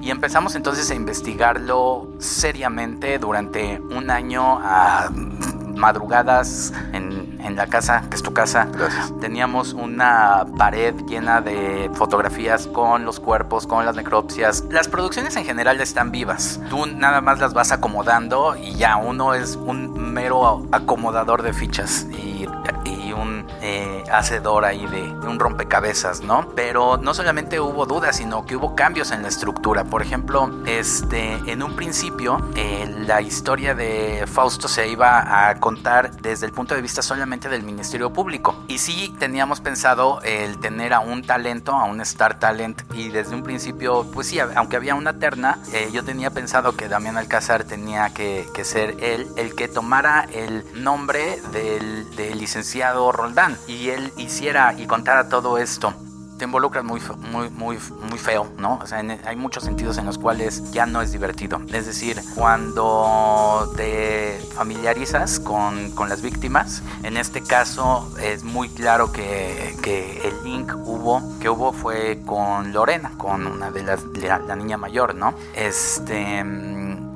Y empezamos entonces a investigarlo seriamente durante un año a madrugadas en, en, la casa, que es tu casa. Gracias. Teníamos una pared llena de fotografías con los cuerpos, con las necropsias. Las producciones en general están vivas. Tú nada más las vas acomodando y ya uno es un mero acomodador de fichas y, y un eh, hacedor ahí de, de, un rompecabezas, ¿no? Pero no solamente hubo dudas, sino que hubo cambios en la estructura. Por ejemplo, este, en un principio eh, la historia de Fausto se iba a contar desde el punto de vista solamente del Ministerio Público. Y sí teníamos pensado el tener a un talento, a un Star Talent, y desde un principio, pues sí, aunque había una terna, eh, yo tenía pensado que Damián Alcázar tenía que, que, ser él el que tomara el nombre del, del licenciado Roldán y él hiciera y contara todo esto te involucras muy, muy, muy, muy feo, ¿no? O sea, en, hay muchos sentidos en los cuales ya no es divertido. Es decir, cuando te familiarizas con, con las víctimas, en este caso es muy claro que, que, el link hubo, que hubo fue con Lorena, con una de las, la, la niña mayor, ¿no? Este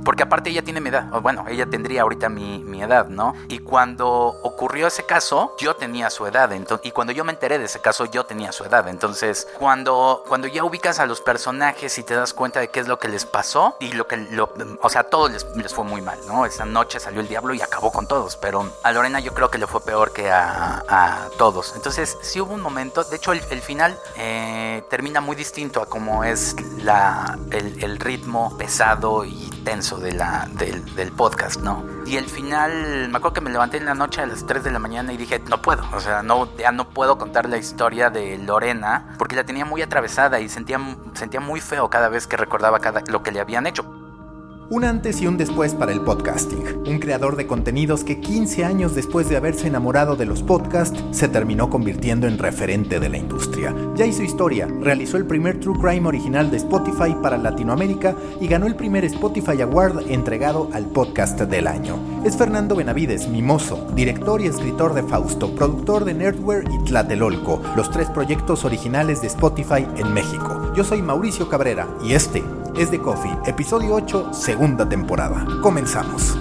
porque aparte ella tiene mi edad, bueno, ella tendría ahorita mi, mi, edad, ¿no? Y cuando ocurrió ese caso, yo tenía su edad, y cuando yo me enteré de ese caso, yo tenía su edad. Entonces, cuando, cuando ya ubicas a los personajes y te das cuenta de qué es lo que les pasó, y lo que, o sea, a todos les, les fue muy mal, ¿no? Esa noche salió el diablo y acabó con todos, pero a Lorena yo creo que le fue peor que a, a todos. Entonces, sí hubo un momento, de hecho, el, el final eh, termina muy distinto a cómo es la, el, el ritmo pesado y tenso de la, del, del, podcast, ¿no? Y el final, me acuerdo que me levanté en la noche a las 3 de la mañana y dije, no puedo, o sea, no, ya no puedo contar la historia de Lorena porque la tenía muy atravesada y sentía, sentía muy feo cada vez que recordaba cada, lo que le habían hecho. Un antes y un después para el podcasting. Un creador de contenidos que 15 años después de haberse enamorado de los podcasts, se terminó convirtiendo en referente de la industria. Ya hizo historia, realizó el primer True Crime original de Spotify para Latinoamérica y ganó el primer Spotify Award entregado al podcast del año. Es Fernando Benavides, mimoso, director y escritor de Fausto, productor de Nerdware y Tlatelolco, los tres proyectos originales de Spotify en México. Yo soy Mauricio Cabrera y este es de Coffee, episodio 8, segunda temporada. Comenzamos.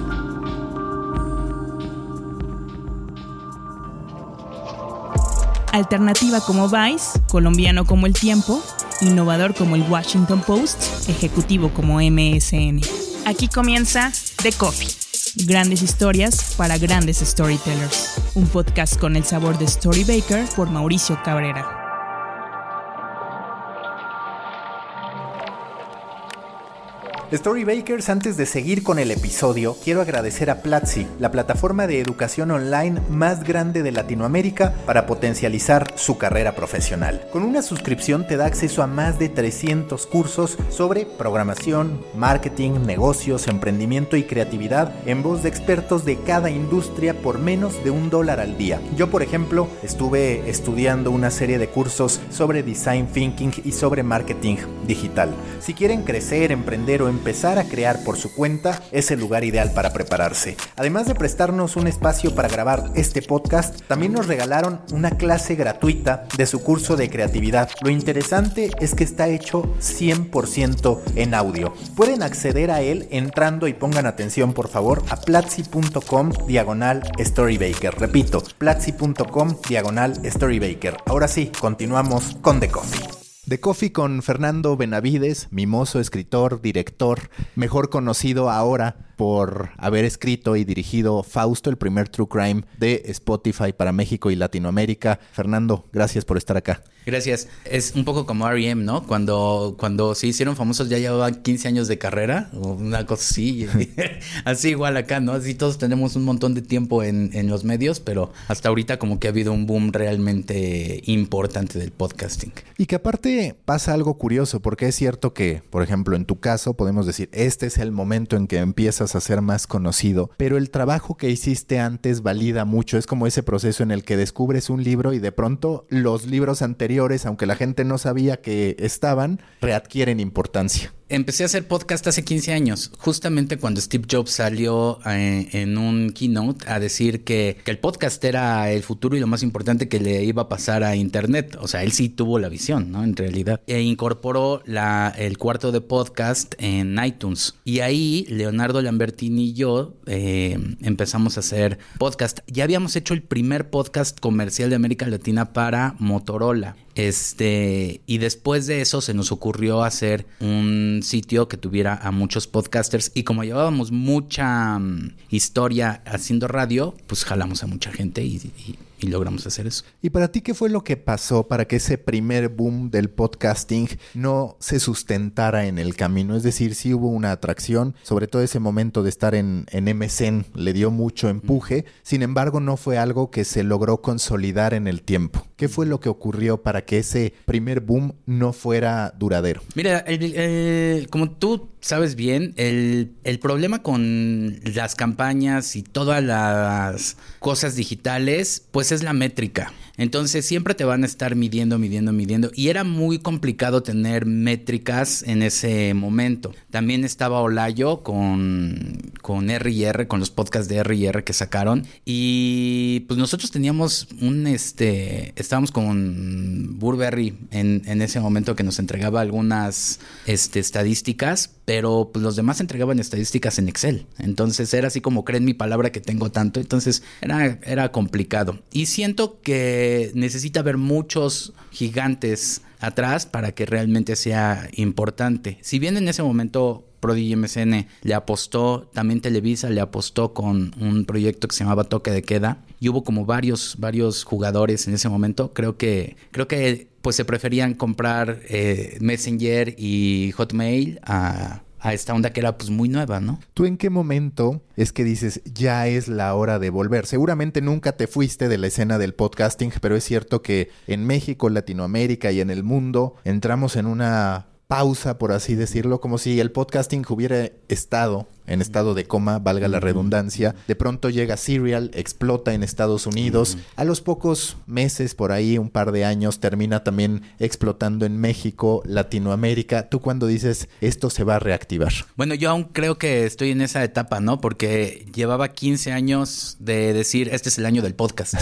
Alternativa como Vice, colombiano como El Tiempo, innovador como el Washington Post, ejecutivo como MSN. Aquí comienza The Coffee. Grandes historias para grandes storytellers. Un podcast con el sabor de Storybaker por Mauricio Cabrera. Storybakers, antes de seguir con el episodio, quiero agradecer a Platzi, la plataforma de educación online más grande de Latinoamérica para potencializar su carrera profesional. Con una suscripción te da acceso a más de 300 cursos sobre programación, marketing, negocios, emprendimiento y creatividad en voz de expertos de cada industria por menos de un dólar al día. Yo, por ejemplo, estuve estudiando una serie de cursos sobre design thinking y sobre marketing digital. Si quieren crecer, emprender o empezar a crear por su cuenta, es el lugar ideal para prepararse. Además de prestarnos un espacio para grabar este podcast, también nos regalaron una clase gratuita de su curso de creatividad. Lo interesante es que está hecho 100% en audio. Pueden acceder a él entrando y pongan atención por favor a platzi.com diagonal storybaker. Repito, platzi.com diagonal storybaker. Ahora sí, continuamos con The Coffee. De Coffee con Fernando Benavides, mimoso escritor, director, mejor conocido ahora por haber escrito y dirigido Fausto, el primer True Crime de Spotify para México y Latinoamérica. Fernando, gracias por estar acá. Gracias. Es un poco como R.E.M., ¿no? Cuando, cuando se hicieron famosos ya llevaban 15 años de carrera, o una cosa así. así igual acá, ¿no? Así todos tenemos un montón de tiempo en, en los medios, pero hasta ahorita como que ha habido un boom realmente importante del podcasting. Y que aparte pasa algo curioso, porque es cierto que, por ejemplo, en tu caso podemos decir, este es el momento en que empiezas a ser más conocido, pero el trabajo que hiciste antes valida mucho, es como ese proceso en el que descubres un libro y de pronto los libros anteriores, aunque la gente no sabía que estaban, readquieren importancia. Empecé a hacer podcast hace 15 años, justamente cuando Steve Jobs salió eh, en un keynote a decir que, el podcast era el futuro y lo más importante que le iba a pasar a Internet. O sea, él sí tuvo la visión, ¿no? En realidad. E incorporó el cuarto de podcast en iTunes. Y ahí Leonardo Lambertini y yo eh, empezamos a hacer podcast. Ya habíamos hecho el primer podcast comercial de América Latina para Motorola. Este, y después de eso se nos ocurrió hacer un sitio que tuviera a muchos podcasters. Y como llevábamos mucha mm, historia haciendo radio, pues jalamos a mucha gente y, y y logramos hacer eso. ¿Y para ti qué fue lo que pasó para que ese primer boom del podcasting no se sustentara en el camino? Es decir, sí hubo una atracción, sobre todo ese momento de estar en, en MSN le dio mucho empuje, sin embargo no fue algo que se logró consolidar en el tiempo. ¿Qué fue lo que ocurrió para que ese primer boom no fuera duradero? Mira, como tú sabes bien, el, el problema con las campañas y todas las cosas digitales, pues es la métrica. Entonces siempre te van a estar midiendo, midiendo, midiendo. Y era muy complicado tener métricas en ese momento. También estaba Olayo con, con R&R, con los podcasts de R&R que sacaron. Y pues nosotros teníamos un, este, estábamos con Burberry en, en ese momento que nos entregaba algunas este, estadísticas, pero pues los demás entregaban estadísticas en Excel. Entonces era así como creen mi palabra que tengo tanto. Entonces era, era complicado. Y siento que necesita haber muchos gigantes atrás para que realmente sea importante. Si bien en ese momento Prodigy MSN le apostó, también Televisa le apostó con un proyecto que se llamaba Toque de Queda y hubo como varios, varios jugadores en ese momento. Creo que, creo que pues se preferían comprar eh, Messenger y Hotmail a a esta onda que era pues muy nueva, ¿no? ¿Tú en qué momento es que dices ya es la hora de volver? Seguramente nunca te fuiste de la escena del podcasting, pero es cierto que en México, Latinoamérica y en el mundo entramos en una pausa, por así decirlo, como si el podcasting hubiera estado en estado de coma, valga la redundancia. De pronto llega Serial, explota en Estados Unidos. A los pocos meses, por ahí, un par de años, termina también explotando en México, Latinoamérica. ¿Tú cuando dices esto se va a reactivar? Bueno, yo aún creo que estoy en esa etapa, ¿no? Porque llevaba 15 años de decir, este es el año del podcast.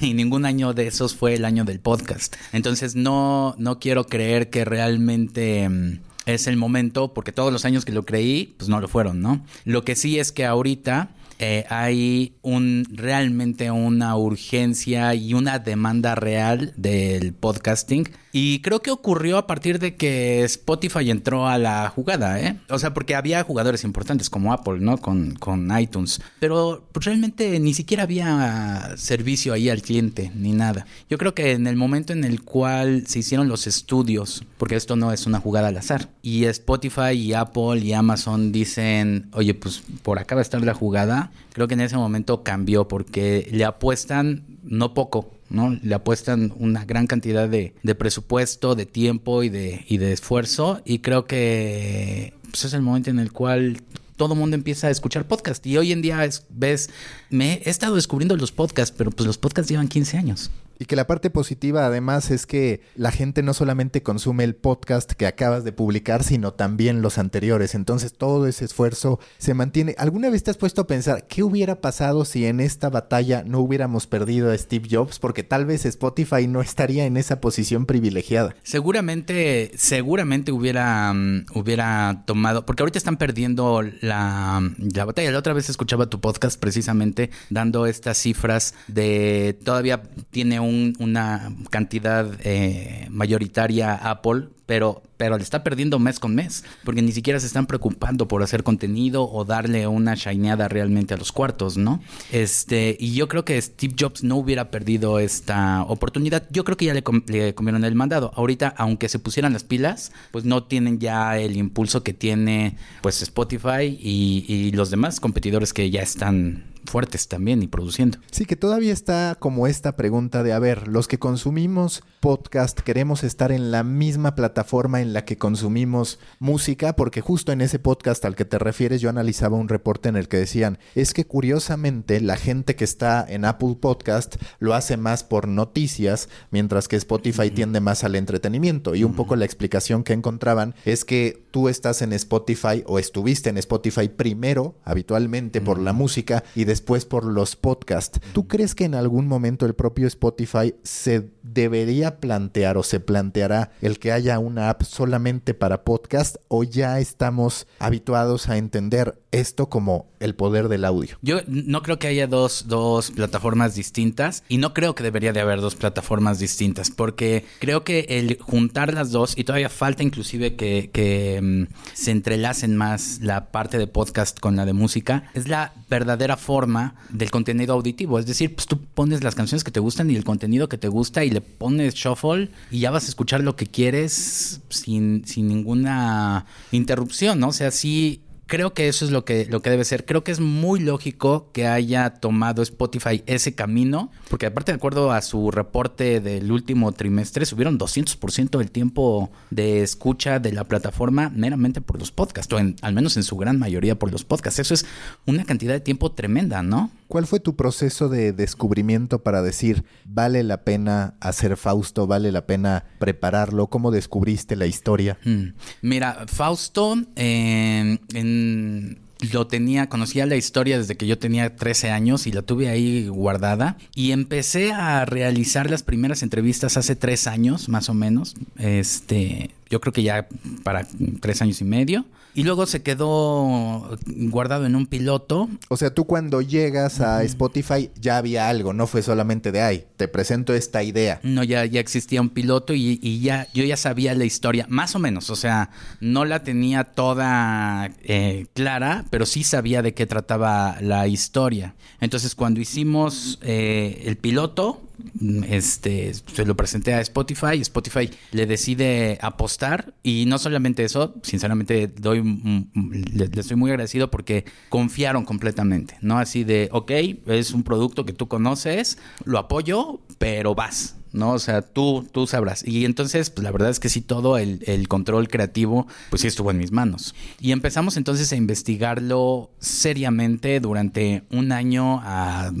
Y ningún año de esos fue el año del podcast. Entonces no, no quiero creer que realmente mm, es el momento, porque todos los años que lo creí, pues no lo fueron, ¿no? Lo que sí es que ahorita eh, hay un realmente una urgencia y una demanda real del podcasting y creo que ocurrió a partir de que Spotify entró a la jugada, ¿eh? O sea, porque había jugadores importantes como Apple, ¿no? Con, con iTunes. Pero pues, realmente ni siquiera había servicio ahí al cliente, ni nada. Yo creo que en el momento en el cual se hicieron los estudios, porque esto no es una jugada al azar, y Spotify y Apple y Amazon dicen, oye, pues por acá va a estar la jugada, creo que en ese momento cambió porque le apuestan no poco ¿no? Le apuestan una gran cantidad de, de presupuesto, de tiempo y de, y de esfuerzo y creo que pues, es el momento en el cual todo el mundo empieza a escuchar podcast y hoy en día ves, me he estado descubriendo los podcasts, pero pues los podcasts llevan 15 años. Y que la parte positiva además es que la gente no solamente consume el podcast que acabas de publicar, sino también los anteriores. Entonces todo ese esfuerzo se mantiene. ¿Alguna vez te has puesto a pensar qué hubiera pasado si en esta batalla no hubiéramos perdido a Steve Jobs? Porque tal vez Spotify no estaría en esa posición privilegiada. Seguramente, seguramente hubiera, mm, hubiera tomado, porque ahorita están perdiendo la, la batalla. La otra vez escuchaba tu podcast precisamente dando estas cifras de todavía tiene una cantidad eh, mayoritaria Apple, pero, pero le está perdiendo mes con mes, porque ni siquiera se están preocupando por hacer contenido o darle una shineada realmente a los cuartos, ¿no? Este, y yo creo que Steve Jobs no hubiera perdido esta oportunidad. Yo creo que ya le, le comieron el mandado. Ahorita, aunque se pusieran las pilas, pues no tienen ya el impulso que tiene pues Spotify y los demás competidores que ya están fuertes también y produciendo. Sí, que todavía está como esta pregunta de, a ver, los que consumimos podcast queremos estar en la misma plataforma en la que consumimos música, porque justo en ese podcast al que te refieres yo analizaba un reporte en el que decían, es que curiosamente la gente que está en Apple Podcast lo hace más por noticias, mientras que Spotify tiende más al entretenimiento. Y un poco la explicación que encontraban es que tú estás en Spotify o estuviste en Spotify primero, habitualmente por la música, y después por los podcasts. ¿Tú crees que en algún momento el propio Spotify se debería plantear o se planteará el que haya una app solamente para podcast o ya estamos habituados a entender esto como el poder del audio? Yo no creo que haya dos, dos plataformas distintas y no creo que debería de haber dos plataformas distintas porque creo que el juntar las dos y todavía falta inclusive que, que mm, se entrelacen más la parte de podcast con la de música es la verdadera forma del contenido auditivo. Es decir, pues tú pones las canciones que te gustan y el contenido que te gusta y le pones shuffle y ya vas a escuchar lo que quieres sin, sin ninguna interrupción, ¿no? O sea, sí creo que eso es lo que, lo que debe ser. Creo que es muy lógico que haya tomado Spotify ese camino, porque aparte de acuerdo a su reporte del último trimestre, subieron 200% del tiempo de escucha de la plataforma meramente por los podcasts, o al menos en su gran mayoría por los podcasts. Eso es una cantidad de tiempo tremenda, ¿no? ¿Cuál fue tu proceso de descubrimiento para decir, vale la pena hacer Fausto, vale la pena prepararlo? ¿Cómo descubriste la historia? Hmm. Mira, Fausto, en lo tenía, conocía la historia desde que yo tenía 13 años y la tuve ahí guardada. Y empecé a realizar las primeras entrevistas hace tres años, más o menos. Este, yo creo que ya para tres años y medio. Y luego se quedó guardado en un piloto. O sea, tú cuando llegas a Spotify ya había algo, no fue solamente de ay, te presento esta idea. No, ya, ya existía un piloto y, ya yo ya sabía la historia, más o menos. O sea, no la tenía toda eh, clara, pero sí sabía de qué trataba la historia. Entonces, cuando hicimos eh, el piloto, este, se lo presenté a Spotify, Spotify le decide apostar y no solamente eso, sinceramente doy, le, le, estoy muy agradecido porque confiaron completamente, ¿no? Así de, ok, es un producto que tú conoces, lo apoyo, pero vas, ¿no? O sea, tú, tú sabrás. Y entonces, pues la verdad es que sí, todo el, control creativo, pues sí estuvo en mis manos. Y empezamos entonces a investigarlo seriamente durante un año a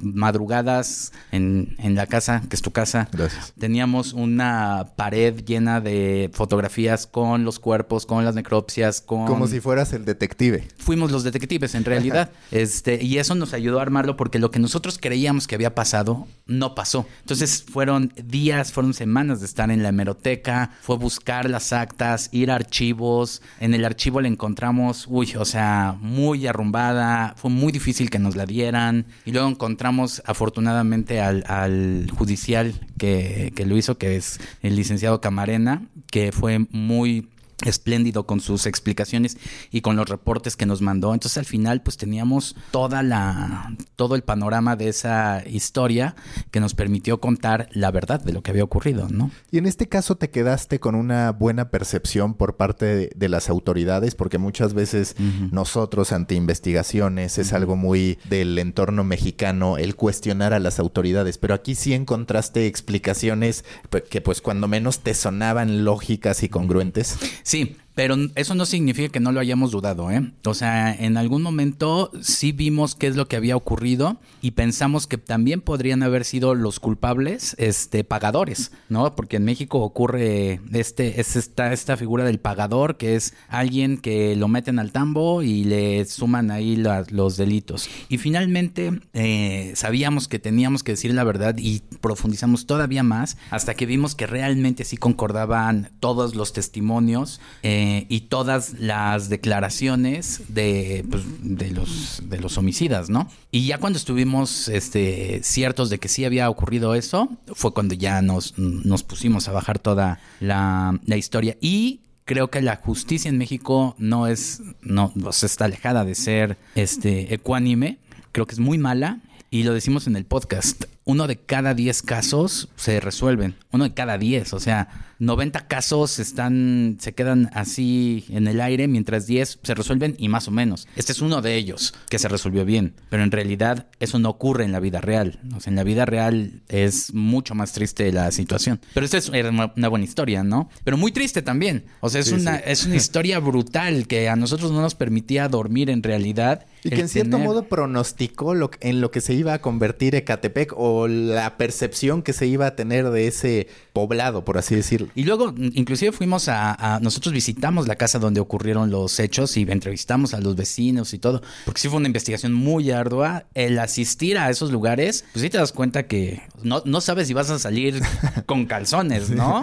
madrugadas en, en la casa, que es tu casa. Gracias. Teníamos una pared llena de fotografías con los cuerpos, con las necropsias, con... Como si fueras el detective. Fuimos los detectives, en realidad. este, y eso nos ayudó a armarlo porque lo que nosotros creíamos que había pasado, no pasó. Entonces fueron días, fueron semanas de estar en la hemeroteca, fue buscar las actas, ir a archivos. En el archivo le encontramos, uy, o sea, muy arrumbada, fue muy difícil que nos la dieran. Y luego encontramos afortunadamente al, al judicial que, que lo hizo, que es el licenciado Camarena, que fue muy espléndido con sus explicaciones y con los reportes que nos mandó. Entonces al final pues teníamos toda la todo el panorama de esa historia que nos permitió contar la verdad de lo que había ocurrido, ¿no? Y en este caso te quedaste con una buena percepción por parte de, las autoridades porque muchas veces nosotros ante investigaciones es algo muy del entorno mexicano el cuestionar a las autoridades, pero aquí sí encontraste explicaciones que pues cuando menos te sonaban lógicas y congruentes. Sí, pero eso no significa que no lo hayamos dudado, ¿eh? O sea, en algún momento sí vimos qué es lo que había ocurrido y pensamos que también podrían haber sido los culpables, este, pagadores, ¿no? Porque en México ocurre este, es esta, esta figura del pagador, que es alguien que lo meten al tambo y le suman ahí los delitos. Y finalmente eh, sabíamos que teníamos que decir la verdad y profundizamos todavía más hasta que vimos que realmente sí concordaban todos los testimonios. Eh, eh, y todas las declaraciones de, pues, de, los, de los homicidas, ¿no? Y ya cuando estuvimos este, ciertos de que sí había ocurrido eso, fue cuando ya nos, nos pusimos a bajar toda la, la historia. Y creo que la justicia en México no es, no, está alejada de ser este, ecuánime. Creo que es muy mala y lo decimos en el podcast, uno de cada 10 casos se resuelven, uno de cada 10, o sea, 90 casos están, se quedan así en el aire, mientras 10 se resuelven y más o menos. Este es uno de ellos que se resolvió bien, pero en realidad eso no ocurre en la vida real. O sea, en la vida real es mucho más triste la situación. Pero esta es una buena historia, ¿no? Pero muy triste también. O sea, es, una, es una historia brutal que a nosotros no nos permitía dormir en realidad. Y que en cierto modo pronosticó lo, en lo que se iba a convertir Ecatepec o la percepción que se iba a tener de ese poblado, por así decirlo. Y luego, inclusive fuimos a, nosotros visitamos la casa donde ocurrieron los hechos y entrevistamos a los vecinos y todo, porque sí fue una investigación muy ardua. El asistir a esos lugares, pues sí te das cuenta que no, no sabes si vas a salir con calzones, ¿no?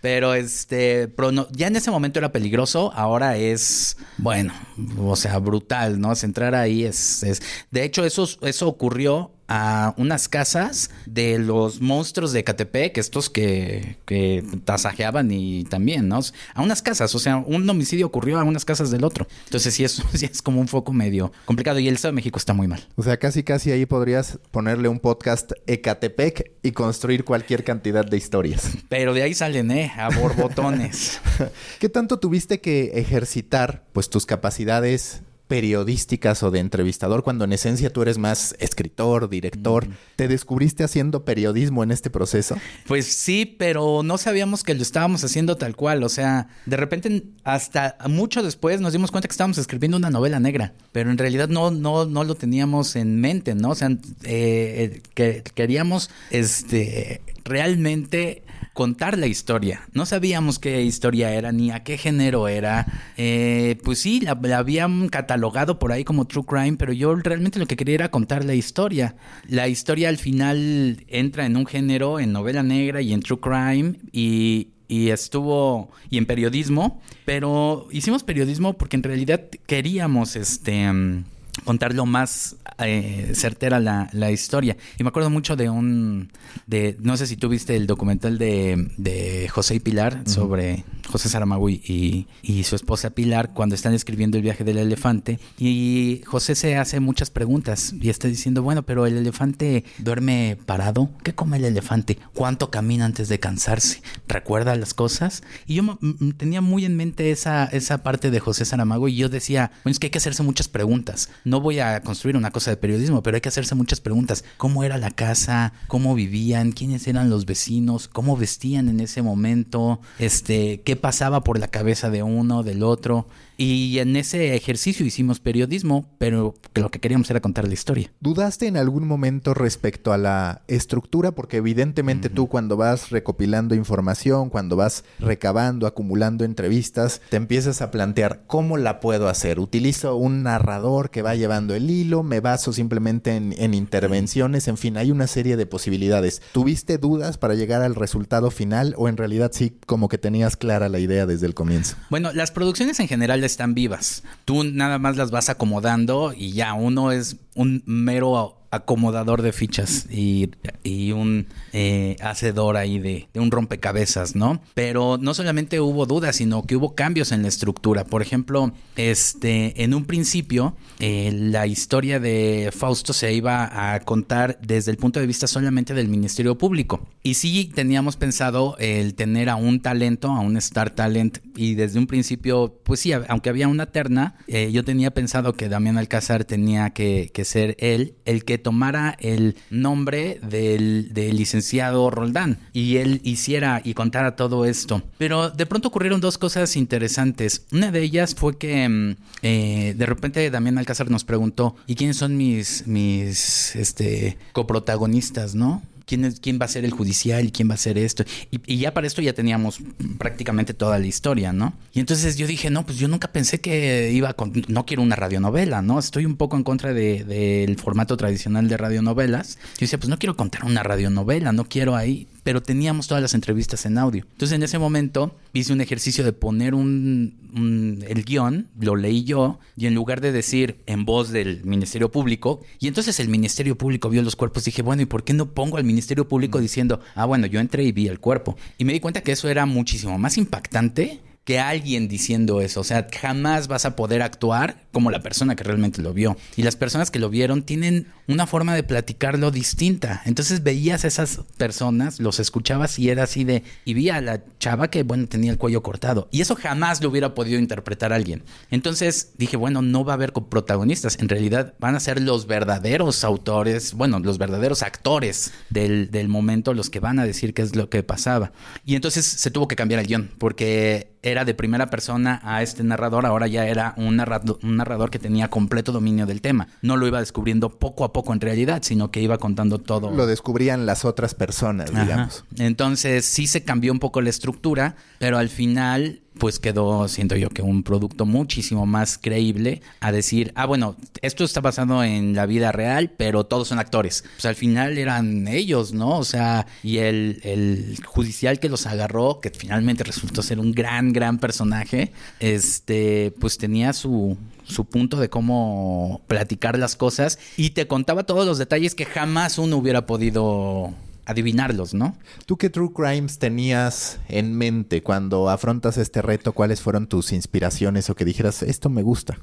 Pero este, ya en ese momento era peligroso, ahora es, bueno, o sea, brutal, ¿no? Entrar ahí es, es... de hecho, eso, eso ocurrió a unas casas de los monstruos de Catepec, estos que, que tasajeaban y también, ¿no? A unas casas, o sea, un homicidio ocurrió a unas casas del otro. Entonces sí, eso sí es como un foco medio complicado y el Estado de México está muy mal. O sea, casi casi ahí podrías ponerle un podcast Ecatepec y construir cualquier cantidad de historias. Pero de ahí salen, ¿eh? A borbotones. ¿Qué tanto tuviste que ejercitar, pues, tus capacidades periodísticas o de entrevistador cuando en esencia tú eres más escritor, director. ¿Te descubriste haciendo periodismo en este proceso? Pues sí, pero no sabíamos que lo estábamos haciendo tal cual. O sea, de repente hasta mucho después nos dimos cuenta que estábamos escribiendo una novela negra, pero en realidad no, no, no lo teníamos en mente, ¿no? O sea, eh, eh, que queríamos este realmente contar la historia. No sabíamos qué historia era ni a qué género era. Eh, pues sí, la, habían catalogado por ahí como true crime, pero yo realmente lo que quería era contar la historia. La historia al final entra en un género, en novela negra y en true crime y, estuvo y en periodismo, pero hicimos periodismo porque en realidad queríamos este lo más eh, certera la, la, historia. Y me acuerdo mucho de un, de, no sé si tú viste el documental de, de José y Pilar sobre José Saramago y, y, su esposa Pilar cuando están escribiendo el viaje del elefante. Y José se hace muchas preguntas y está diciendo, bueno, pero el elefante duerme parado. ¿Qué come el elefante? ¿Cuánto camina antes de cansarse? ¿Recuerda las cosas? Y yo tenía muy en mente esa, esa parte de José Saramago y yo decía, bueno, es que hay que hacerse muchas preguntas no voy a construir una cosa de periodismo, pero hay que hacerse muchas preguntas. ¿Cómo era la casa? ¿Cómo vivían? ¿Quiénes eran los vecinos? ¿Cómo vestían en ese momento? Este, ¿qué pasaba por la cabeza de uno, del otro? Y en ese ejercicio hicimos periodismo, pero lo que queríamos era contar la historia. ¿Dudaste en algún momento respecto a la estructura? Porque evidentemente tú cuando vas recopilando información, cuando vas recabando, acumulando entrevistas, te empiezas a plantear cómo la puedo hacer. ¿Utilizo un narrador que va llevando el hilo? ¿Me baso simplemente en, en intervenciones? En fin, hay una serie de posibilidades. ¿Tuviste dudas para llegar al resultado final o en realidad sí como que tenías clara la idea desde el comienzo? Bueno, las producciones en general están vivas. Tú nada más las vas acomodando y ya uno es un mero acomodador de fichas y, un eh, hacedor ahí de, un rompecabezas, ¿no? Pero no solamente hubo dudas, sino que hubo cambios en la estructura. Por ejemplo, este, en un principio, eh, la historia de Fausto se iba a contar desde el punto de vista solamente del Ministerio Público. Y sí teníamos pensado el tener a un talento, a un star talent, y desde un principio, pues sí, aunque había una terna, eh, yo tenía pensado que Damián Alcázar tenía que, que ser él el que tomara el nombre del, licenciado Roldán y él hiciera y contara todo esto. Pero de pronto ocurrieron dos cosas interesantes. Una de ellas fue que mm, eh, de repente Damián Alcázar nos preguntó, ¿y quiénes son mis, mis este, coprotagonistas, no? Quién, quién va a ser el judicial y quién va a ser esto. Y, ya para esto ya teníamos prácticamente toda la historia, ¿no? Y entonces yo dije, no, pues yo nunca pensé que iba con, no quiero una radionovela, ¿no? Estoy un poco en contra del de, formato tradicional de radionovelas. Yo decía, pues no quiero contar una radionovela, no quiero ahí pero teníamos todas las entrevistas en audio. Entonces en ese momento hice un ejercicio de poner un, el guion, lo leí yo, y en lugar de decir en voz del Ministerio Público, y entonces el Ministerio Público vio los cuerpos, dije, bueno, ¿y por qué no pongo al Ministerio Público diciendo, ah, bueno, yo entré y vi el cuerpo? Y me di cuenta que eso era muchísimo más impactante que alguien diciendo eso. O sea, jamás vas a poder actuar como la persona que realmente lo vio. Y las personas que lo vieron tienen una forma de platicarlo distinta. Entonces veías a esas personas, los escuchabas y era así de... Y vi a la chava que, bueno, tenía el cuello cortado. Y eso jamás lo hubiera podido interpretar alguien. Entonces dije, bueno, no va a haber protagonistas. En realidad van a ser los verdaderos autores, bueno, los verdaderos actores del, del momento los que van a decir qué es lo que pasaba. Y entonces se tuvo que cambiar el guion porque era de primera persona a este narrador, ahora ya era un narrador, un narrador que tenía completo dominio del tema. No lo iba descubriendo poco a poco en realidad, sino que iba contando todo. Lo descubrían las otras personas, digamos. Entonces sí se cambió un poco la estructura, pero al final pues quedó, siento yo, que un producto muchísimo más creíble a decir, ah, bueno, esto está basado en la vida real, pero todos son actores. Pues al final eran ellos, ¿no? O sea, y el, el judicial que los agarró, que finalmente resultó ser un gran, gran personaje, este, pues tenía su, su punto de cómo platicar las cosas y te contaba todos los detalles que jamás uno hubiera podido adivinarlos, ¿no? ¿Tú qué True Crimes tenías en mente cuando afrontas este reto? ¿Cuáles fueron tus inspiraciones o que dijeras, esto me gusta?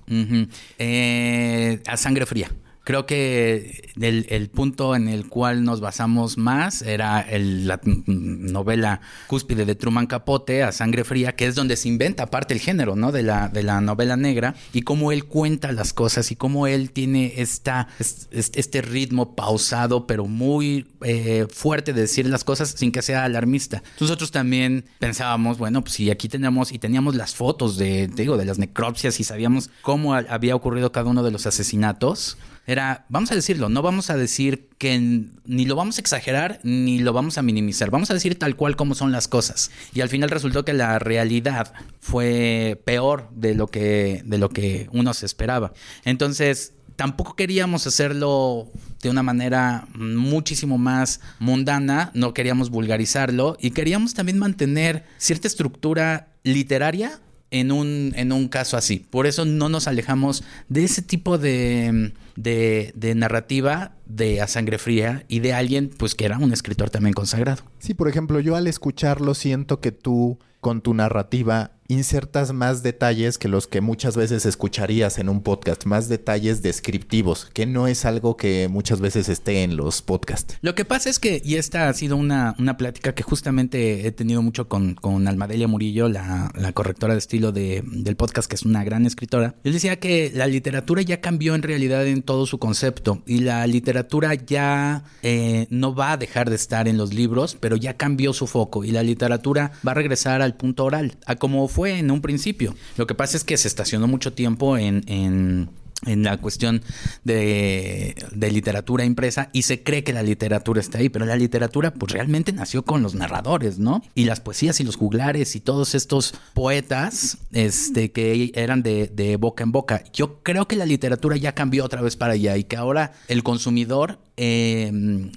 eh, a sangre fría. Creo que el, punto en el cual nos basamos más era la novela cúspide de Truman Capote, A Sangre Fría, que es donde se inventa aparte el género, ¿no? De la, de la novela negra y cómo él cuenta las cosas y cómo él tiene esta, este ritmo pausado, pero muy eh, fuerte de decir las cosas sin que sea alarmista. Nosotros también pensábamos, bueno, pues si aquí tenemos y teníamos las fotos de, digo, de las necropsias y sabíamos cómo había ocurrido cada uno de los asesinatos, era, vamos a decirlo, no vamos a decir que ni lo vamos a exagerar ni lo vamos a minimizar, vamos a decir tal cual como son las cosas. Y al final resultó que la realidad fue peor de lo que, de lo que uno se esperaba. Entonces, tampoco queríamos hacerlo de una manera muchísimo más mundana, no queríamos vulgarizarlo y queríamos también mantener cierta estructura literaria en un, en un caso así. Por eso no nos alejamos de ese tipo de, de, narrativa de A Sangre Fría y de alguien pues que era un escritor también consagrado. Sí, por ejemplo, yo al escucharlo siento que tú con tu narrativa insertas más detalles que los que muchas veces escucharías en un podcast, más detalles descriptivos, que no es algo que muchas veces esté en los podcasts. Lo que pasa es que, y esta ha sido una, una plática que justamente he tenido mucho con, con Almadelia Murillo, la, la correctora de estilo de, del podcast, que es una gran escritora. Él decía que la literatura ya cambió en realidad en todo su concepto y la literatura ya eh, no va a dejar de estar en los libros, pero ya cambió su foco y la literatura va a regresar al punto oral, a como fue en un principio. Lo que pasa es que se estacionó mucho tiempo en, en en la cuestión de, de, literatura impresa y se cree que la literatura está ahí, pero la literatura pues realmente nació con los narradores, ¿no? Y las poesías y los juglares y todos estos poetas este, que eran de, de boca en boca. Yo creo que la literatura ya cambió otra vez para allá y que ahora el consumidor eh,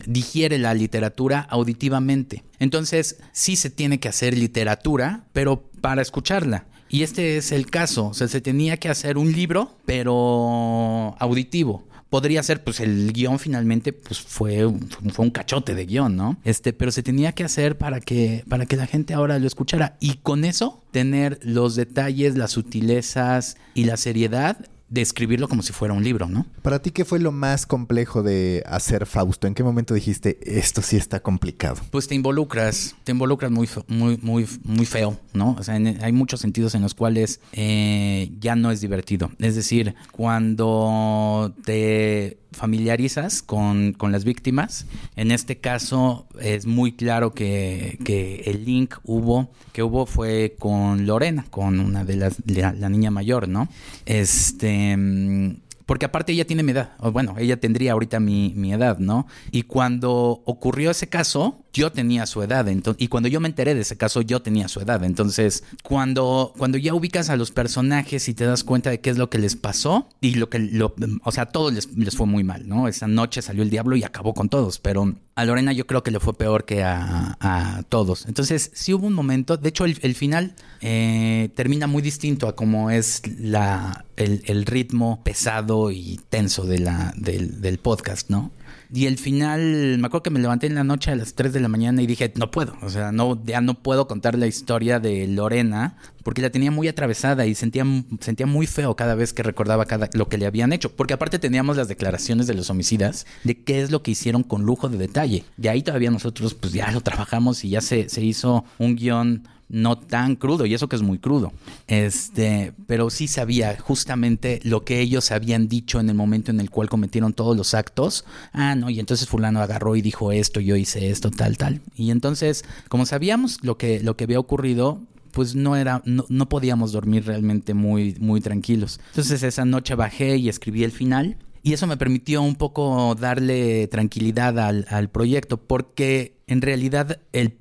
digiere la literatura auditivamente. Entonces sí se tiene que hacer literatura, pero para escucharla. Y este es el caso, o sea, se tenía que hacer un libro, pero auditivo. Podría ser, pues el guion finalmente, pues fue, fue un cachote de guion, ¿no? Este, pero se tenía que hacer para que, para que la gente ahora lo escuchara. Y con eso, tener los detalles, las sutilezas y la seriedad de escribirlo como si fuera un libro, ¿no? Para ti, ¿qué fue lo más complejo de hacer Fausto? ¿En qué momento dijiste, esto sí está complicado? Pues te involucras, te involucras muy, muy, muy, muy feo, ¿no? O sea, hay muchos sentidos en los cuales eh, ya no es divertido. Es decir, cuando te familiarizas con, las víctimas. En este caso es muy claro que, que, el link hubo, que hubo fue con Lorena, con una de las, la, la niña mayor, ¿no? Este porque aparte ella tiene mi edad, o bueno, ella tendría ahorita mi, mi, edad, ¿no? Y cuando ocurrió ese caso, yo tenía su edad, y cuando yo me enteré de ese caso, yo tenía su edad. Entonces, cuando, cuando ya ubicas a los personajes y te das cuenta de qué es lo que les pasó, y lo que, lo, o sea, a todos les, les fue muy mal, ¿no? Esa noche salió el diablo y acabó con todos, pero a Lorena yo creo que le fue peor que a, a todos. Entonces, sí hubo un momento, de hecho, el, el final eh, termina muy distinto a cómo es la, el, el ritmo pesado y tenso de la, del, del podcast, ¿no? Y el final, me acuerdo que me levanté en la noche a las 3 de la mañana y dije, no puedo, o sea, no, ya no puedo contar la historia de Lorena porque la tenía muy atravesada y sentía, sentía muy feo cada vez que recordaba cada, lo que le habían hecho. Porque aparte teníamos las declaraciones de los homicidas de qué es lo que hicieron con lujo de detalle. Y ahí todavía nosotros pues ya lo trabajamos y ya se, se hizo un guion no tan crudo, y eso que es muy crudo. Este, pero sí sabía justamente lo que ellos habían dicho en el momento en el cual cometieron todos los actos. Ah, no, y entonces fulano agarró y dijo esto, yo hice esto, tal, tal. Y entonces, como sabíamos lo que, lo que había ocurrido, pues no era, no, no podíamos dormir realmente muy, muy tranquilos. Entonces esa noche bajé y escribí el final y eso me permitió un poco darle tranquilidad al, proyecto, porque en realidad el,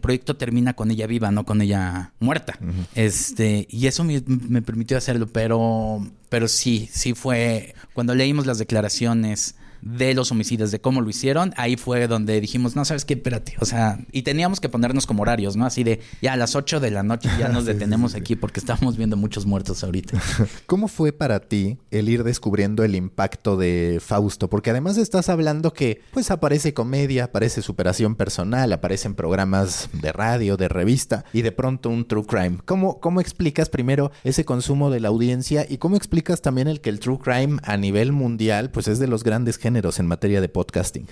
proyecto termina con ella viva, no con ella muerta. Este, y eso me, me, permitió hacerlo, pero, pero sí, sí fue. Cuando leímos las declaraciones de los homicidios, de cómo lo hicieron, ahí fue donde dijimos, no, ¿sabes qué? Espérate, o sea, y teníamos que ponernos como horarios, ¿no? Así de, ya a las 8 de la noche ya nos detenemos aquí porque estamos viendo muchos muertos ahorita. ¿Cómo fue para ti el ir descubriendo el impacto de Fausto? Porque además estás hablando que, pues, aparece comedia, aparece superación personal, aparecen programas de radio, de revista y de pronto un true crime. ¿Cómo, cómo explicas primero ese consumo de la audiencia y cómo explicas también el que el true crime a nivel mundial, pues, es de los grandes géneros en materia de podcasting?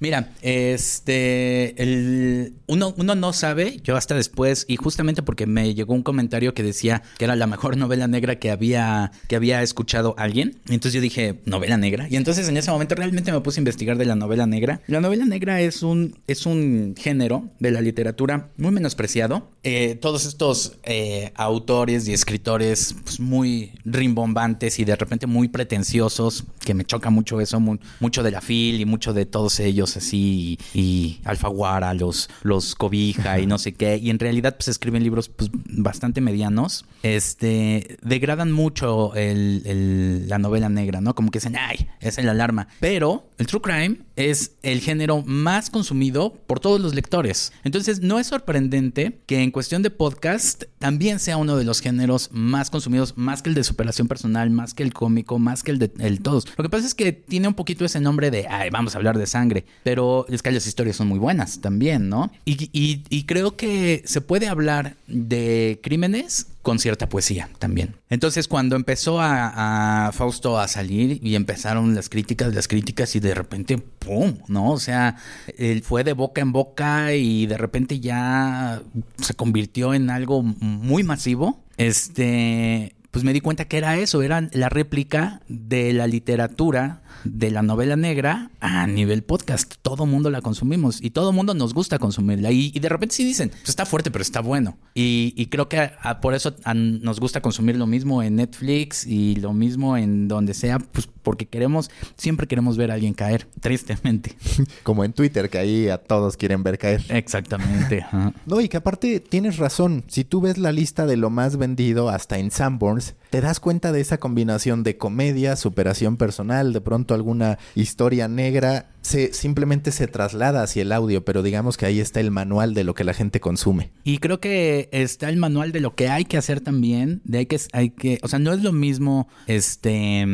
Mira, este, uno, uno no sabe, yo hasta después, y justamente porque me llegó un comentario que decía que era la mejor novela negra que había, que había escuchado alguien. Entonces yo dije, novela negra. Y entonces en ese momento realmente me puse a investigar de la novela negra. La novela negra es un, es un género de la literatura muy menospreciado. Eh, todos estos eh, autores y escritores pues, muy rimbombantes y de repente muy pretenciosos, que me choca mucho eso, mucho de la FIL y mucho de todos ellos así, y, Alfaguara, los, los Cobija y no sé qué, y en realidad pues escriben libros pues, bastante medianos, este, degradan mucho el, la novela negra, ¿no? Como que dicen, ay, es el alarma, pero el true crime es el género más consumido por todos los lectores. Entonces, no es sorprendente que en cuestión de podcast también sea uno de los géneros más consumidos, más que el de superación personal, más que el cómico, más que el de el todos. Lo que pasa es que tiene un poquito ese nombre de, ay, vamos a hablar de sangre, pero es que las historias son muy buenas también, ¿no? Y, y creo que se puede hablar de crímenes con cierta poesía también. Entonces cuando empezó a, Fausto a salir y empezaron las críticas, las críticas y de repente, ¡pum! ¿No? O sea, él fue de boca en boca y de repente ya se convirtió en algo muy masivo. Este, pues me di cuenta que era eso, era la réplica de la literatura de la novela negra a nivel podcast. Todo mundo la consumimos y todo mundo nos gusta consumirla. Y, de repente sí dicen, pues está fuerte, pero está bueno. Y, creo que por eso nos gusta consumir lo mismo en Netflix y lo mismo en donde sea, pues porque queremos, siempre queremos ver a alguien caer, tristemente. Como en Twitter, que ahí a todos quieren ver caer. Exactamente. no, y que aparte tienes razón. Si tú ves la lista de lo más vendido hasta en Sanborns, te das cuenta de esa combinación de comedia, superación personal, de pronto alguna historia negra, se simplemente se traslada hacia el audio, pero digamos que ahí está el manual de lo que la gente consume. Y creo que está el manual de lo que hay que hacer también, de hay que hay que, o sea, no es lo mismo este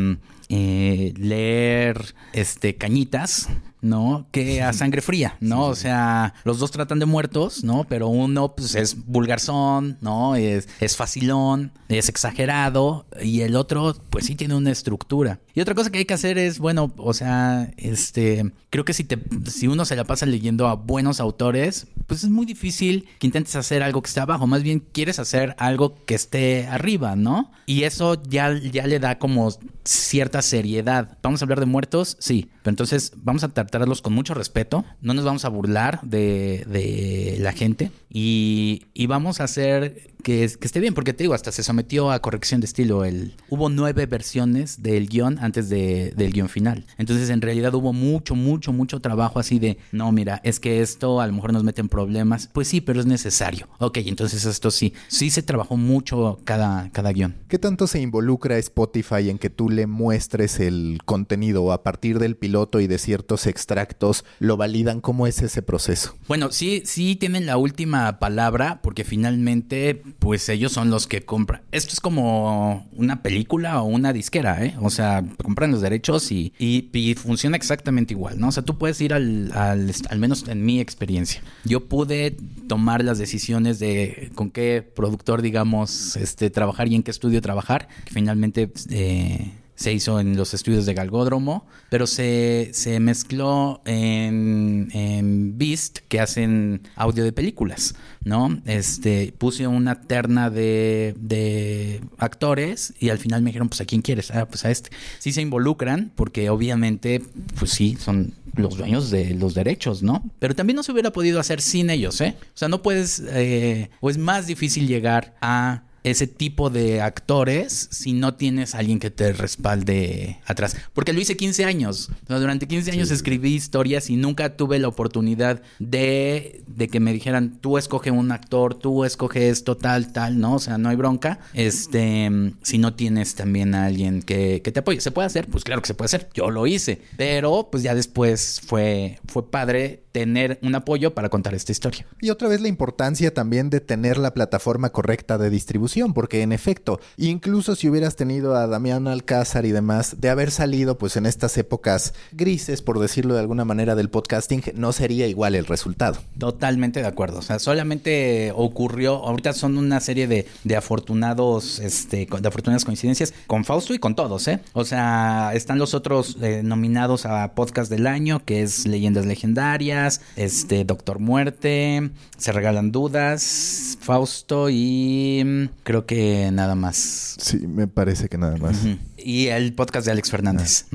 eh, leer este cañitas ¿no? Que a sangre fría, ¿no? O sea, los dos tratan de muertos, ¿no? Pero uno pues es vulgarzón, ¿no? Es, es facilón, es exagerado y el otro pues sí tiene una estructura. Y otra cosa que hay que hacer es, bueno, o sea, este, creo que si te si uno se la pasa leyendo a buenos autores, pues es muy difícil que intentes hacer algo que esté abajo, más bien quieres hacer algo que esté arriba, ¿no? Y eso ya ya le da como cierta seriedad. Vamos a hablar de muertos, sí, pero entonces vamos a tratarlos con mucho respeto, no nos vamos a burlar de, de la gente. Y, y, vamos a hacer que, que, esté bien, porque te digo, hasta se sometió a corrección de estilo. El, hubo nueve versiones del guion antes de, del guion final. Entonces, en realidad hubo mucho, mucho, mucho trabajo así de, no, mira, es que esto a lo mejor nos mete en problemas. Pues sí, pero es necesario. Ok, entonces esto sí, sí se trabajó mucho cada, cada guion. ¿Qué tanto se involucra Spotify en que tú le muestres el contenido a partir del piloto? piloto y de ciertos extractos lo validan. ¿Cómo es ese proceso? Bueno, sí, sí tienen la última palabra porque finalmente, pues ellos son los que compran. Esto es como una película o una disquera, ¿eh? O sea, compran los derechos y, y, funciona exactamente igual, ¿no? O sea, tú puedes ir al, al, menos en mi experiencia. Yo pude tomar las decisiones de con qué productor, digamos, este, trabajar y en qué estudio trabajar. Finalmente eh, se hizo en los estudios de Galgódromo, pero se, se mezcló en, Beast, que hacen audio de películas, ¿no? Este, puse una terna de, de actores y al final me dijeron, pues, ¿a quién quieres? Ah, pues a este. Sí se involucran, porque obviamente, pues sí, son los dueños de los derechos, ¿no? Pero también no se hubiera podido hacer sin ellos, ¿eh? O sea, no puedes, eh, o es más difícil llegar a ese tipo de actores si no tienes a alguien que te respalde atrás. Porque lo hice 15 años. durante 15 años escribí historias y nunca tuve la oportunidad de, de, que me dijeran, tú escoge un actor, tú escoge esto, tal, tal, ¿no? O sea, no hay bronca. Este, si no tienes también a alguien que, que te apoye. ¿Se puede hacer? Pues claro que se puede hacer. Yo lo hice. Pero pues ya después fue, fue padre tener un apoyo para contar esta historia. Y otra vez la importancia también de tener la plataforma correcta de distribución, porque en efecto, incluso si hubieras tenido a Damián Alcázar y demás, de haber salido pues en estas épocas grises, por decirlo de alguna manera, del podcasting, no sería igual el resultado. Totalmente de acuerdo. O sea, solamente ocurrió, ahorita son una serie de, de afortunados, este, de afortunadas coincidencias con Fausto y con todos, ¿eh? O sea, están los otros eh, nominados a podcast del año, que es Leyendas Legendarias, este, Doctor Muerte, Se Regalan Dudas, Fausto y mm, creo que nada más. Sí, me parece que nada más y el podcast de Alex Fernández.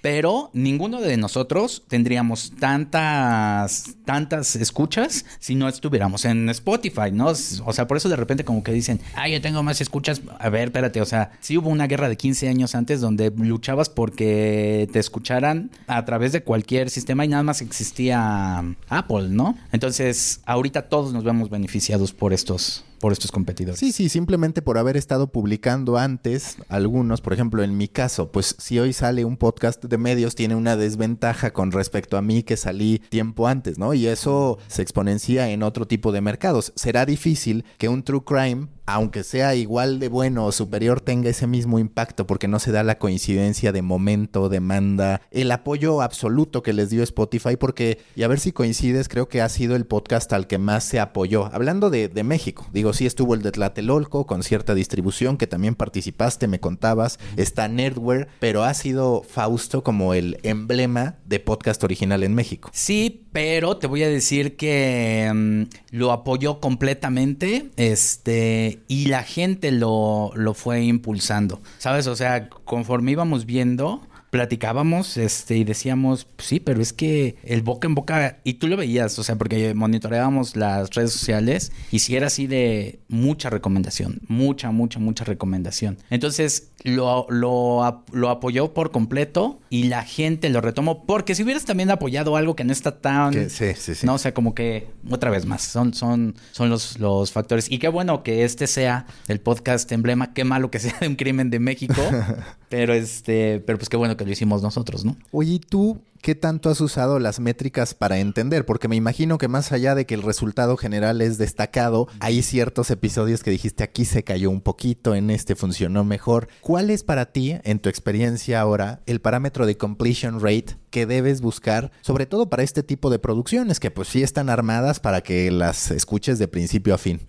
Pero ninguno de nosotros tendríamos tantas, tantas escuchas si no estuviéramos en Spotify, ¿no? O sea, por eso de repente como que dicen, ah, yo tengo más escuchas. A ver, espérate, o sea, sí hubo una guerra de 15 años antes donde luchabas porque te escucharan a través de cualquier sistema y nada más existía Apple, ¿no? Entonces, ahorita todos nos vemos beneficiados por estos por estos competidores. Sí, sí, simplemente por haber estado publicando antes algunos, por ejemplo, en mi caso, pues si hoy sale un podcast de medios tiene una desventaja con respecto a mí que salí tiempo antes, ¿no? Y eso se exponencia en otro tipo de mercados. Será difícil que un true crime aunque sea igual de bueno o superior, tenga ese mismo impacto porque no se da la coincidencia de momento, demanda, el apoyo absoluto que les dio Spotify porque, y a ver si coincides, creo que ha sido el podcast al que más se apoyó. Hablando de, de México, digo, sí estuvo el de Tlatelolco con cierta distribución que también participaste, me contabas, está Nerdware, pero ha sido Fausto como el emblema de podcast original en México. Sí, pero te voy a decir que mm, lo apoyó completamente, este y la gente lo, lo fue impulsando, ¿sabes? O sea, conforme íbamos viendo, platicábamos este, y decíamos, pues sí, pero es que el boca en boca, y tú lo veías, o sea, porque monitoreábamos las redes sociales y si era así de mucha recomendación, mucha, mucha, mucha recomendación. Entonces lo, lo, lo apoyó por completo y la gente lo retomó, porque si hubieras también apoyado algo que no está tan... sí, sí, sí. No, o sea, como que otra vez más, son, son, son los, los factores. Y qué bueno que este sea el podcast emblema, qué malo que sea de un crimen de México, pero este, pero pues qué bueno que lo hicimos nosotros, ¿no? Oye, ¿y tú ¿qué tanto has usado las métricas para entender? Porque me imagino que más allá de que el resultado general es destacado, hay ciertos episodios que dijiste aquí se cayó un poquito, en este funcionó mejor. ¿Cuál es para ti, en tu experiencia ahora, el parámetro de completion rate que debes buscar, sobre todo para este tipo de producciones que pues sí están armadas para que las escuches de principio a fin?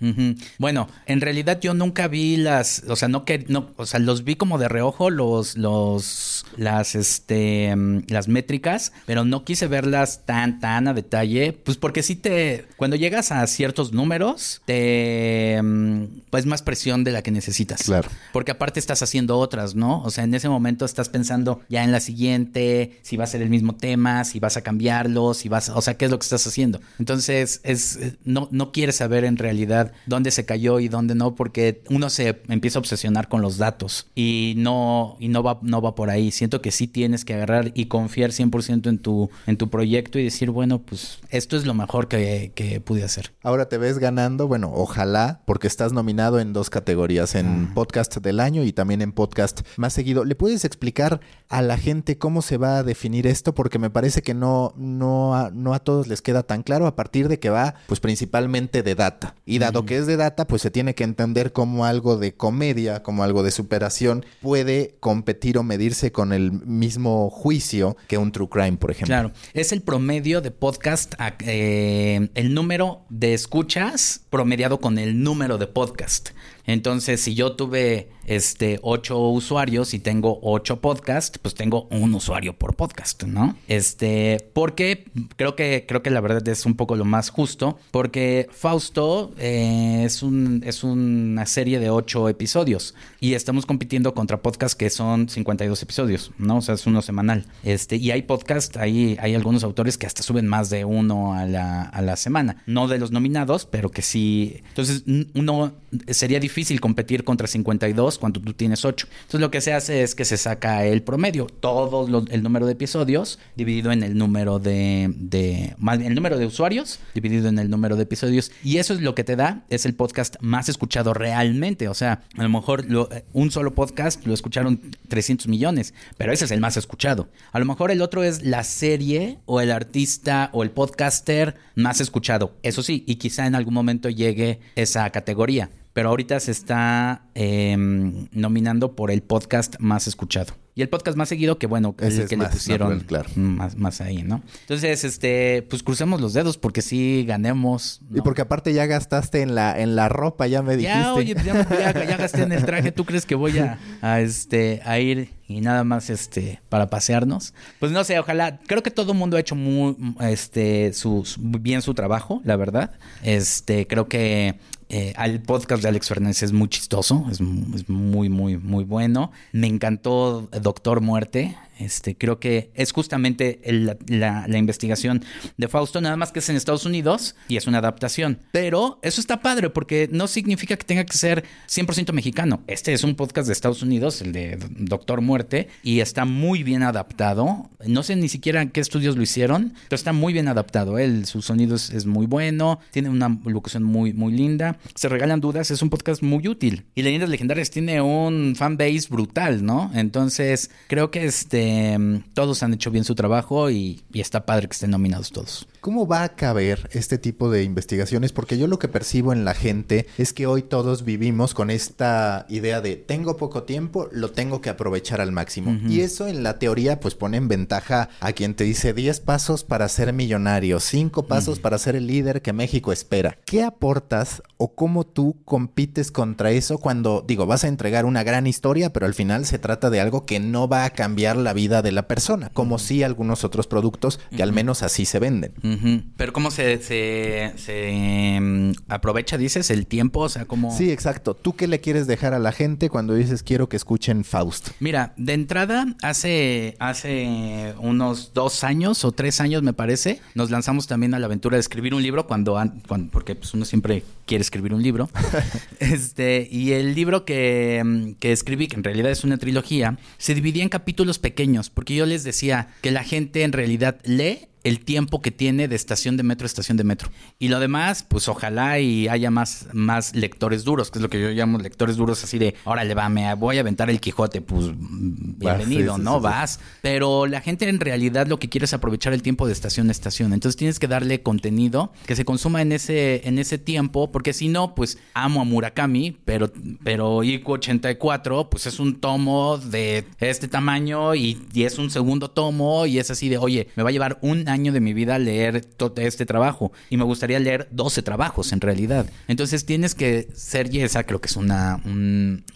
Bueno, en realidad yo nunca vi las, o sea, no que, no, o sea, los vi como de reojo los, los, las, este, mm, las métricas pero no quise verlas tan, tan a detalle, pues porque si te, cuando llegas a ciertos números, te, mm, pues más presión de la que necesitas. Claro. Porque aparte estás haciendo otras, ¿no? O sea, en ese momento estás pensando ya en la siguiente, si va a ser el mismo tema, si vas a cambiarlo, si vas, o sea, qué es lo que estás haciendo. Entonces, es, no, no quieres saber en realidad dónde se cayó y dónde no, porque uno se empieza a obsesionar con los datos y no, y no va, no va por ahí. Siento que sí tienes que agarrar y confiar 100% 100% en tu, en tu proyecto y decir, bueno, pues esto es lo mejor que, que pude hacer. Ahora te ves ganando, bueno, ojalá, porque estás nominado en dos categorías, en ah. podcast del año y también en podcast más seguido. ¿Le puedes explicar a la gente cómo se va a definir esto? Porque me parece que no, no, a, no a todos les queda tan claro a partir de que va, pues principalmente de data. Y dado que es de data, pues se tiene que entender como algo de comedia, como algo de superación, puede competir o medirse con el mismo juicio que un true crime, por ejemplo. Claro, es el promedio de podcast, eh, el número de escuchas promediado con el número de podcast. Entonces, si yo tuve este ocho usuarios y tengo ocho podcasts, pues tengo un usuario por podcast, ¿no? Este, porque creo que creo que la verdad es un poco lo más justo, porque Fausto eh, es un es una serie de ocho episodios y estamos compitiendo contra podcasts que son 52 episodios, ¿no? O sea, es uno semanal. Este, y hay podcasts, hay hay algunos autores que hasta suben más de uno a la a la semana, no de los nominados, pero que sí. Entonces, uno sería difícil competir contra 52 cuando tú tienes 8. Entonces lo que se hace es que se saca el promedio, todo el número de episodios dividido en el número de, el número de usuarios dividido en el número de episodios y eso es lo que te da es el podcast más escuchado realmente, o sea, a lo mejor un solo podcast lo escucharon 300 millones, pero ese es el más escuchado. A lo mejor el otro es la serie o el artista o el podcaster más escuchado. Eso sí, y quizá en algún momento llegue esa categoría pero ahorita se está em, nominando por el podcast más escuchado. Y el podcast más seguido, que bueno, es el que le pusieron más, más ahí, ¿no? Entonces, este, pues crucemos los dedos porque sí ganemos. Y porque aparte ya gastaste en la, en la ropa, ya me dijiste. Ya, oye, ya, ya, gasté en el traje. ¿Tú crees que voy a, a, este, a ir y nada más este, para pasearnos? Pues no sé, ojalá. Creo que todo el mundo ha hecho muy, este, su, bien su trabajo, la verdad. Este, creo que eh, al podcast de Alex Fernández es muy chistoso, es, es, muy, muy, muy bueno. Me encantó Doctor Muerte. Este, creo que es justamente la, investigación de Fausto, nada más que es en Estados Unidos y es una adaptación. Pero eso está padre porque no significa que tenga que ser 100% mexicano. Este es un podcast de Estados Unidos, el de Doctor Muerte, y está muy bien adaptado. No sé ni siquiera qué estudios lo hicieron, pero está muy bien adaptado. Él, su sonido es, muy bueno, tiene una locución muy, muy linda. Se regalan dudas, es un podcast muy útil. Y Leyendas Legendarias tiene un fanbase brutal, ¿no? Entonces, creo que este Em, todos han hecho bien su trabajo y, está padre que estén nominados todos. ¿Cómo va a caber este tipo de investigaciones? Porque yo lo que percibo en la gente es que hoy todos vivimos con esta idea de tengo poco tiempo, lo tengo que aprovechar al máximo. Y eso en la teoría pues pone en ventaja a quien te dice 10 pasos para ser millonario, 5 pasos para ser el líder que México espera. ¿Qué aportas o cómo tú compites contra eso cuando digo vas a entregar una gran historia, pero al final se trata de algo que no va a cambiar la vida de la persona, como si algunos otros productos que al menos así se venden. Pero ¿cómo se, se, em, aprovecha, dices, el tiempo? O sea, ¿cómo...? Sí, exacto. ¿Tú qué le quieres dejar a la gente cuando dices quiero que escuchen Faust? Mira, de entrada, hace, hace unos dos años o tres años, me parece, nos lanzamos también a la aventura de escribir un libro cuando, cuando porque pues, uno siempre quiere escribir un libro. este, y el libro que, em, que escribí, que en realidad es una trilogía, se dividía en capítulos pequeños porque yo les decía que la gente en realidad lee el tiempo que tiene de estación de metro a estación de metro. Y lo demás, pues ojalá y haya más, más lectores duros, que es lo que yo llamo lectores duros, así de, órale, va, me voy a aventar el Quijote, pues bienvenido, ¿no? Vas. Pero la gente en realidad lo que quiere es aprovechar el tiempo de estación a estación. Entonces tienes que darle contenido que se consuma en ese, en ese tiempo, porque si no, pues amo a Murakami, pero, pero IQ 84, pues es un tomo de este tamaño y, y es un segundo tomo y es así de, oye, me va a llevar un año de mi vida leer todo este trabajo y me gustaría leer 12 trabajos en realidad. Entonces tienes que ser, y esa creo que es una,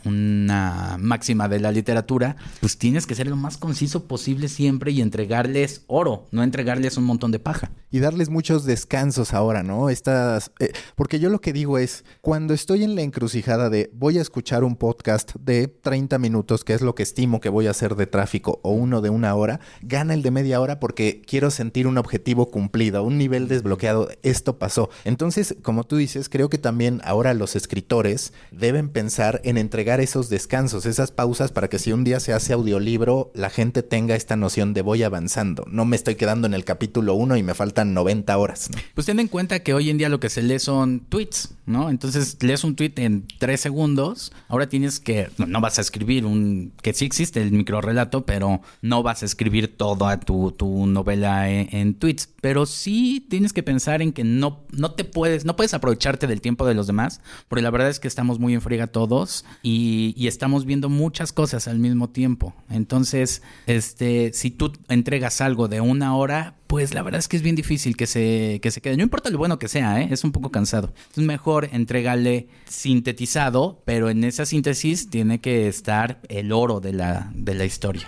una máxima de la literatura, pues tienes que ser lo más conciso posible siempre y entregarles oro, no entregarles un montón de paja. Y darles muchos descansos ahora, ¿no? Estas, eh, porque yo lo que digo es, cuando estoy en la encrucijada de voy a escuchar un podcast de 30 minutos, que es lo que estimo que voy a hacer de tráfico, o uno de una hora, gana el de media hora porque quiero sentir un objetivo cumplido, un nivel desbloqueado, esto pasó. Entonces, como tú dices, creo que también ahora los escritores deben pensar en entregar esos descansos, esas pausas para que si un día se hace audiolibro, la gente tenga esta noción de voy avanzando, no me estoy quedando en el capítulo 1 y me faltan 90 horas. Pues ten en cuenta que hoy en día lo que se lee son tweets, ¿no? Entonces lees un tweet en 3 segundos, ahora tienes que, no, vas a escribir un, que sí existe el microrelato, pero no vas a escribir toda tu, tu novela en, tweets, pero sí tienes que pensar en que no, no te puedes, no puedes aprovecharte del tiempo de los demás, porque la verdad es que estamos muy en friega todos y, y estamos viendo muchas cosas al mismo tiempo. Entonces, este, si tú entregas algo de una hora, pues la verdad es que es bien difícil que se, que se quede. No importa lo bueno que sea, ¿eh? es un poco cansado. Es mejor entregarle sintetizado, pero en esa síntesis tiene que estar el oro de la, de la historia.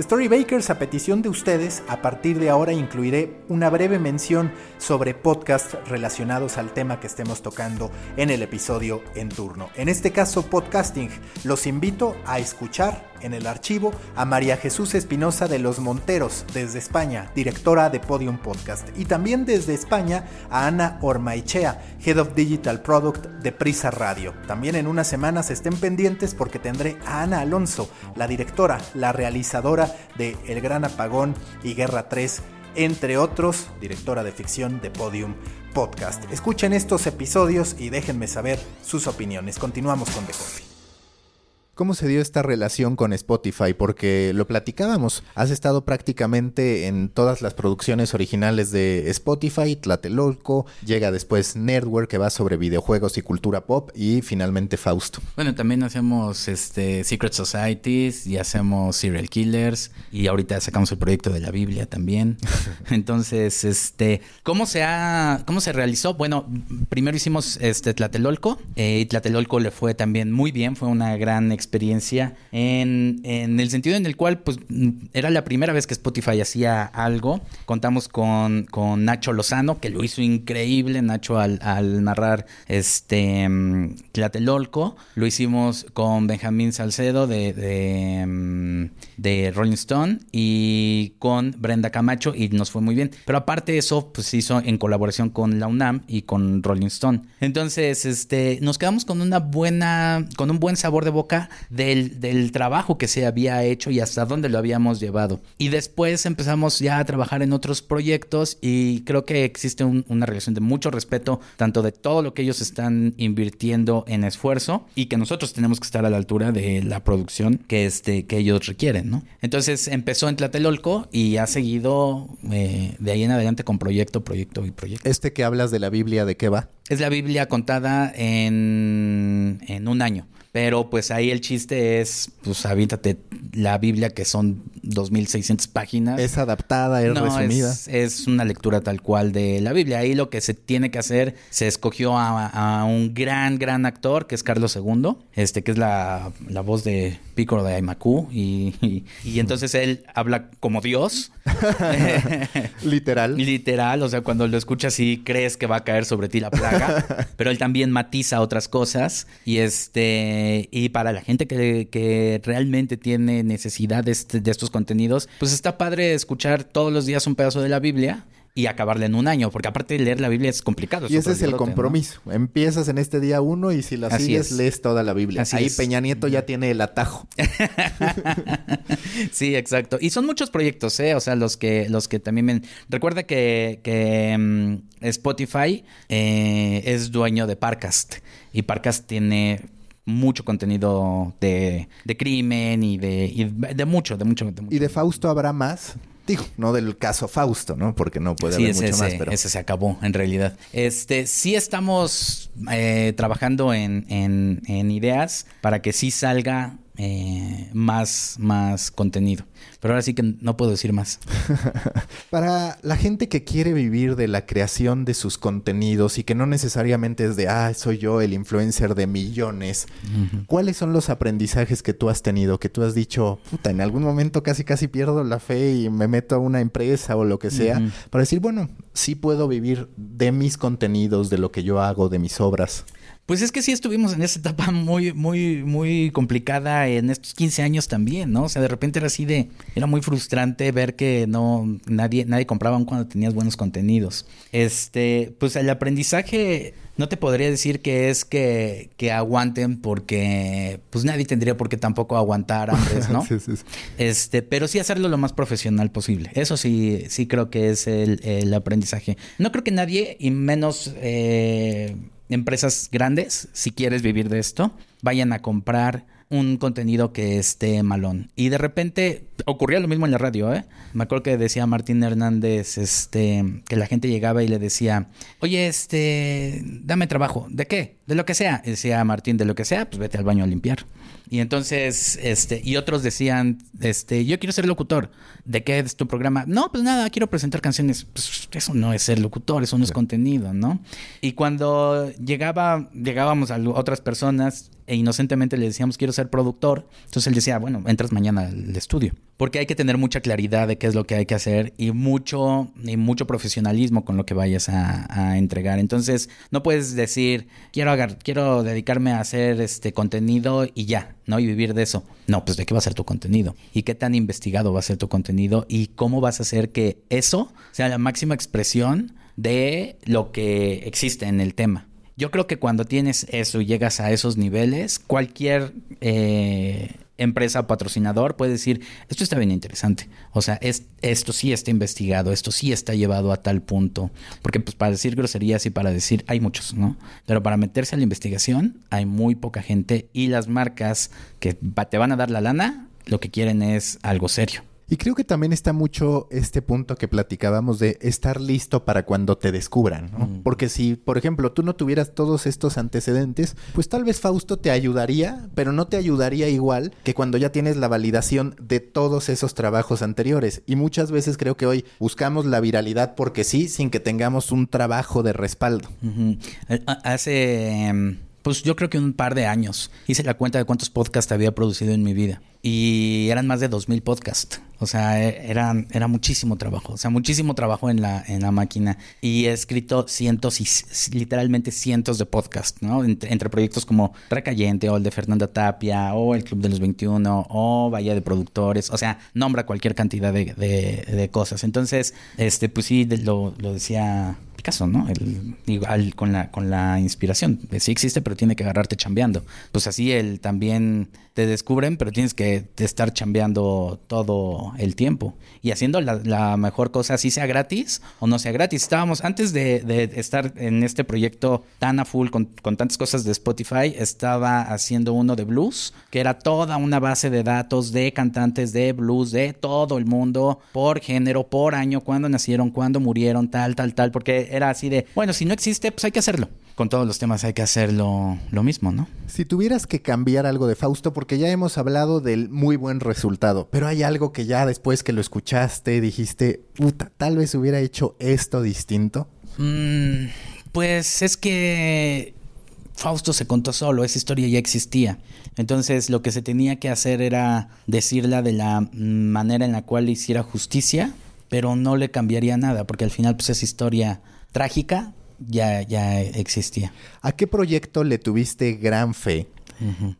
Storybakers, a petición de ustedes, a partir de ahora incluiré una breve mención sobre podcasts relacionados al tema que estemos tocando en el episodio en turno. En este caso, podcasting. Los invito a escuchar en el archivo a María Jesús Espinosa de Los Monteros, desde España, directora de Podium Podcast. Y también desde España a Ana Ormaichea, Head of Digital Product de Prisa Radio. También en unas semanas estén pendientes porque tendré a Ana Alonso, la directora, la realizadora de El Gran Apagón y Guerra 3, entre otros, directora de ficción de Podium Podcast. Escuchen estos episodios y déjenme saber sus opiniones. Continuamos con The Coffee. ¿Cómo se dio esta relación con Spotify? Porque lo platicábamos, has estado prácticamente en todas las producciones originales de Spotify, Tlatelolco, llega después Network que va sobre videojuegos y cultura pop y finalmente Fausto. Bueno, también hacemos este Secret Societies y hacemos Serial Killers y ahorita sacamos el proyecto de la Biblia también. Entonces, este, ¿cómo se ha cómo se realizó? Bueno, primero hicimos este Tlatelolco eh, y Tlatelolco le fue también muy bien, fue una gran experiencia en, el sentido en el cual pues era la primera vez que Spotify hacía algo. Contamos con, con Nacho Lozano, que lo hizo increíble, Nacho al, narrar este mm, Tlatelolco. Lo hicimos con Benjamín Salcedo de, de, mm, de, Rolling Stone y con Brenda Camacho y nos fue muy bien. Pero aparte eso pues hizo en colaboración con la UNAM y con Rolling Stone. Entonces, este, nos quedamos con una buena, con un buen sabor de boca del, trabajo que se había hecho y hasta dónde lo habíamos llevado. Y después empezamos ya a trabajar en otros proyectos y creo que existe una relación de mucho respeto, tanto de todo lo que ellos están invirtiendo en esfuerzo y que nosotros tenemos que estar a la altura de la producción que, este, que ellos requieren, ¿no? Entonces empezó en Tlatelolco y ha seguido eh, de ahí en adelante con proyecto, proyecto y proyecto. ¿Este que hablas de la Biblia, de qué va? Es la Biblia contada en, en un año. Pero pues ahí el chiste es, pues avíntate la Biblia que son 2600 páginas. Es adaptada, es resumida. Es, es, una lectura tal cual de la Biblia. Ahí lo que se tiene que hacer, se escogió a, un gran, gran actor que es Carlos II, este que es la, la voz de Pícoro de Aymacu y, y, entonces él habla como Dios. Literal. Literal, o sea, cuando lo escuchas y crees que va a caer sobre ti la plaga, pero él también matiza otras cosas y este eh, y para la gente que, realmente tiene necesidad de, este, de, estos contenidos, pues está padre escuchar todos los días un pedazo de la Biblia y acabarla en un año, porque aparte de leer la Biblia es complicado. Y ese es el compromiso. Empiezas en este día uno y si la sigues, lees toda la Biblia. Ahí Peña Nieto ya tiene el atajo. sí, exacto. Y son muchos proyectos, ¿eh? O sea, los que, los que también... Me... Recuerda que, que mm, Spotify eh, es dueño de Parcast y Parcast tiene mucho contenido de, de crimen y de, de mucho, de mucho, ¿Y de Fausto habrá más? Digo, no del caso Fausto, ¿no? Porque no puede haber mucho más, pero... ese se acabó, en realidad. Este, sí estamos eh, trabajando en, en, en, ideas para que sí salga eh, más, más contenido. Pero ahora sí que no puedo decir más. Para la gente que quiere vivir de la creación de sus contenidos y que no necesariamente es de, ah, soy yo el influencer de millones, ¿cuáles son los aprendizajes que tú has tenido? Que tú has dicho, puta, en algún momento casi casi pierdo la fe y me meto a una empresa o lo que sea, para decir, bueno, sí puedo vivir de mis contenidos, de lo que yo hago, de mis obras. Pues es que sí estuvimos en esa etapa muy, muy, muy complicada en estos 15 años también, ¿no? O sea, de repente era así de, era muy frustrante ver que no, nadie, nadie compraba cuando tenías buenos contenidos. Este, pues el aprendizaje no te podría decir que es que, que aguanten porque pues nadie tendría por qué tampoco aguantar antes, ¿no? sí, sí, sí. Este, pero sí hacerlo lo más profesional posible. Eso sí, sí creo que es el, el aprendizaje. No creo que nadie, y menos eh, empresas grandes, si quieres vivir de esto, vayan a comprar un contenido que esté malón. Y de repente ocurría lo mismo en la radio, ¿eh? Me acuerdo que decía Martín Hernández, este, que la gente llegaba y le decía, oye, este, dame trabajo. ¿De qué? De lo que sea. Y decía Martín, de lo que sea, pues vete al baño a limpiar. Y entonces, este, y otros decían, este, yo quiero ser locutor. ¿De qué es tu programa? No, pues nada, quiero presentar canciones. Pues eso no es ser locutor, eso no es contenido, ¿no? Y cuando llegaba, llegábamos a otras personas e inocentemente le decíamos, quiero ser productor. Entonces él decía, bueno, entras mañana al estudio. Porque hay que tener mucha claridad de qué es lo que hay que hacer y mucho, y mucho profesionalismo con lo que vayas a, entregar. Entonces, no puedes decir, quiero, quiero dedicarme a hacer este contenido y ya, ¿no? Y vivir de eso. No, pues de qué va a ser tu contenido y qué tan investigado va a ser tu contenido y cómo vas a hacer que eso sea la máxima expresión de lo que existe en el tema. Yo creo que cuando tienes eso y llegas a esos niveles, cualquier eh, empresa patrocinador puede decir, esto está bien interesante. O sea, es, esto sí está investigado, esto sí está llevado a tal punto. Porque pues para decir groserías y para decir, hay muchos, ¿no? Pero para meterse a la investigación hay muy poca gente y las marcas que te van a dar la lana, lo que quieren es algo serio. Y creo que también está mucho este punto que platicábamos de estar listo para cuando te descubran, ¿no? Mm. Porque si, por ejemplo, tú no tuvieras todos estos antecedentes, pues tal vez Fausto te ayudaría, pero no te ayudaría igual que cuando ya tienes la validación de todos esos trabajos anteriores. Y muchas veces creo que hoy buscamos la viralidad porque sí, sin que tengamos un trabajo de respaldo. Hace... Em, pues yo creo que un par de años hice la cuenta de cuántos podcasts había producido en mi vida. Y eran más de 2.000 podcasts. O sea, e, eran, era muchísimo trabajo. O sea, muchísimo trabajo en la, en la máquina. Y he escrito cientos y literalmente cientos de podcasts, ¿no? Entre, proyectos como Recayente o el de Fernanda Tapia o el Club de los 21 o Bahía de Productores. O sea, nombra cualquier cantidad de, de, cosas. Entonces, este, pues sí, lo, lo decía caso, ¿no? El, igual con la, con la inspiración. Sí existe, pero tiene que agarrarte chambeando. Pues así él también te descubren, pero tienes que estar chambeando todo el tiempo y haciendo la, mejor cosa, si sea gratis o no sea gratis. Estábamos, antes de, estar en este proyecto tan a full con, con, tantas cosas de Spotify, estaba haciendo uno de blues, que era toda una base de datos de cantantes de blues de todo el mundo, por género, por año, cuándo nacieron, cuándo murieron, tal, tal, tal, porque era así de, bueno, si no existe, pues hay que hacerlo con todos los temas hay que hacerlo lo mismo, ¿no? Si tuvieras que cambiar algo de Fausto, porque ya hemos hablado del muy buen resultado, pero hay algo que ya después que lo escuchaste dijiste, puta, tal vez hubiera hecho esto distinto. Mm, pues es que Fausto se contó solo, esa historia ya existía. Entonces lo que se tenía que hacer era decirla de la manera en la cual le hiciera justicia, pero no le cambiaría nada, porque al final pues esa historia trágica ya, ya existía. ¿A qué proyecto le tuviste gran fe?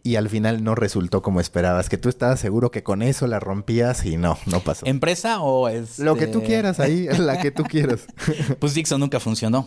Y al final no resultó como esperabas, que tú estabas seguro que con eso la rompías y no, no pasó. ¿Empresa o es...? Lo que tú quieras ahí, la que tú quieras. pues Dixon nunca funcionó,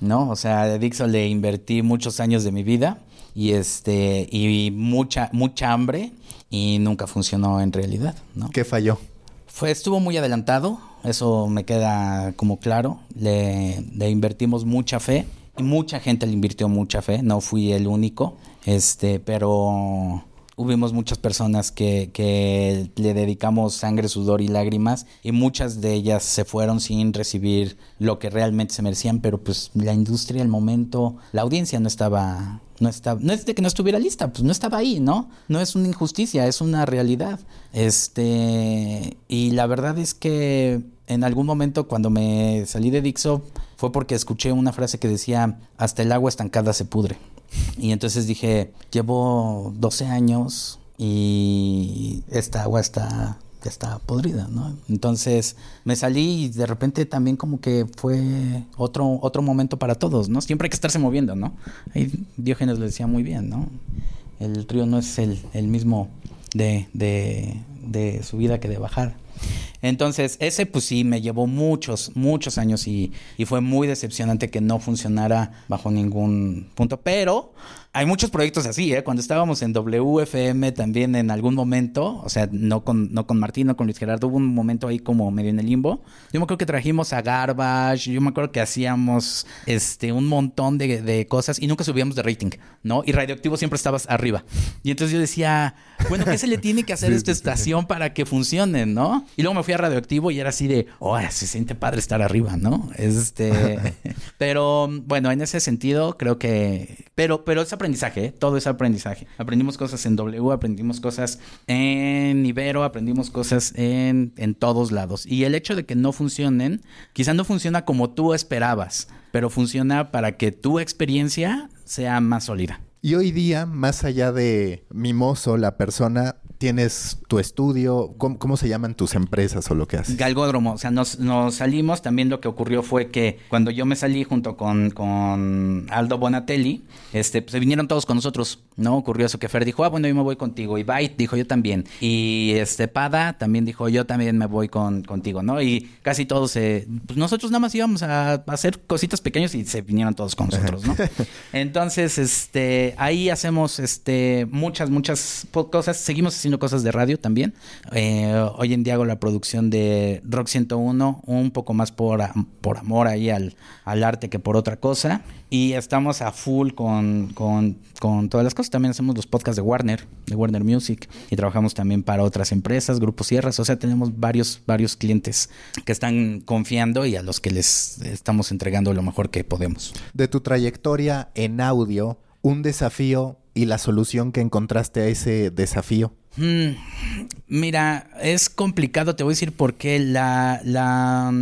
¿no? O sea, a Dixon le invertí muchos años de mi vida y este y mucha mucha hambre y nunca funcionó en realidad, ¿no? ¿Qué falló? Fue, estuvo muy adelantado, eso me queda como claro. Le, invertimos mucha fe y mucha gente le invirtió mucha fe. No fui el único, este, pero hubimos muchas personas que, que, le dedicamos sangre, sudor y lágrimas y muchas de ellas se fueron sin recibir lo que realmente se merecían, pero pues la industria, el momento, la audiencia no estaba no estaba, no es de que no estuviera lista, pues no estaba ahí, ¿no? No es una injusticia, es una realidad. Este, y la verdad es que en algún momento cuando me salí de Dixo fue porque escuché una frase que decía, hasta el agua estancada se pudre. Y entonces dije, llevo 12 años y esta agua está ya está podrida, ¿no? Entonces me salí y de repente también como que fue otro, otro momento para todos, ¿no? Siempre hay que estarse moviendo, ¿no? Ahí Diógenes lo decía muy bien, ¿no? El río no es el, el mismo de, de, de subida que de bajar. Entonces, ese pues sí me llevó muchos, muchos años y, y, fue muy decepcionante que no funcionara bajo ningún punto. Pero hay muchos proyectos así, ¿eh? Cuando estábamos en WFM también en algún momento, o sea, no con, no con Martín, no con Luis Gerardo, hubo un momento ahí como medio en el limbo. Yo me acuerdo que trajimos a Garbage, yo me acuerdo que hacíamos este un montón de, de cosas y nunca subíamos de rating, ¿no? Y Radioactivo siempre estabas arriba. Y entonces yo decía, bueno, ¿qué se le tiene que hacer a esta estación para que funcione, no? Y luego me fui a Radioactivo y era así de, oh, se siente padre estar arriba, ¿no? Este, pero bueno, en ese sentido creo que, pero, pero esa aprendizaje, ¿eh? todo es aprendizaje. Aprendimos cosas en W, aprendimos cosas en Ibero, aprendimos cosas en, en todos lados. Y el hecho de que no funcionen, quizá no funciona como tú esperabas, pero funciona para que tu experiencia sea más sólida. Y hoy día, más allá de mimoso, la persona tienes tu estudio, ¿cómo, ¿cómo, se llaman tus empresas o lo que haces? Galgódromo, o sea, nos, nos, salimos, también lo que ocurrió fue que cuando yo me salí junto con, con Aldo Bonatelli, este, pues, se vinieron todos con nosotros, ¿no? Ocurrió eso que Fer dijo, ah, bueno, yo me voy contigo, y Byte dijo, yo también, y este Pada también dijo, yo también me voy con, contigo, ¿no? Y casi todos, eh, pues nosotros nada más íbamos a, a hacer cositas pequeñas y se vinieron todos con nosotros, ¿no? Entonces, este, ahí hacemos, este, muchas, muchas cosas, seguimos haciendo cosas de radio también. Eh, hoy en día hago la producción de Rock 101, un poco más por, por amor ahí al, al, arte que por otra cosa. Y estamos a full con, con, con, todas las cosas. También hacemos los podcasts de Warner, de Warner Music. Y trabajamos también para otras empresas, grupos sierras. O sea, tenemos varios, varios clientes que están confiando y a los que les estamos entregando lo mejor que podemos. De tu trayectoria en audio, un desafío y la solución que encontraste a ese desafío. Hmm, mira, es complicado, te voy a decir por qué. La, la,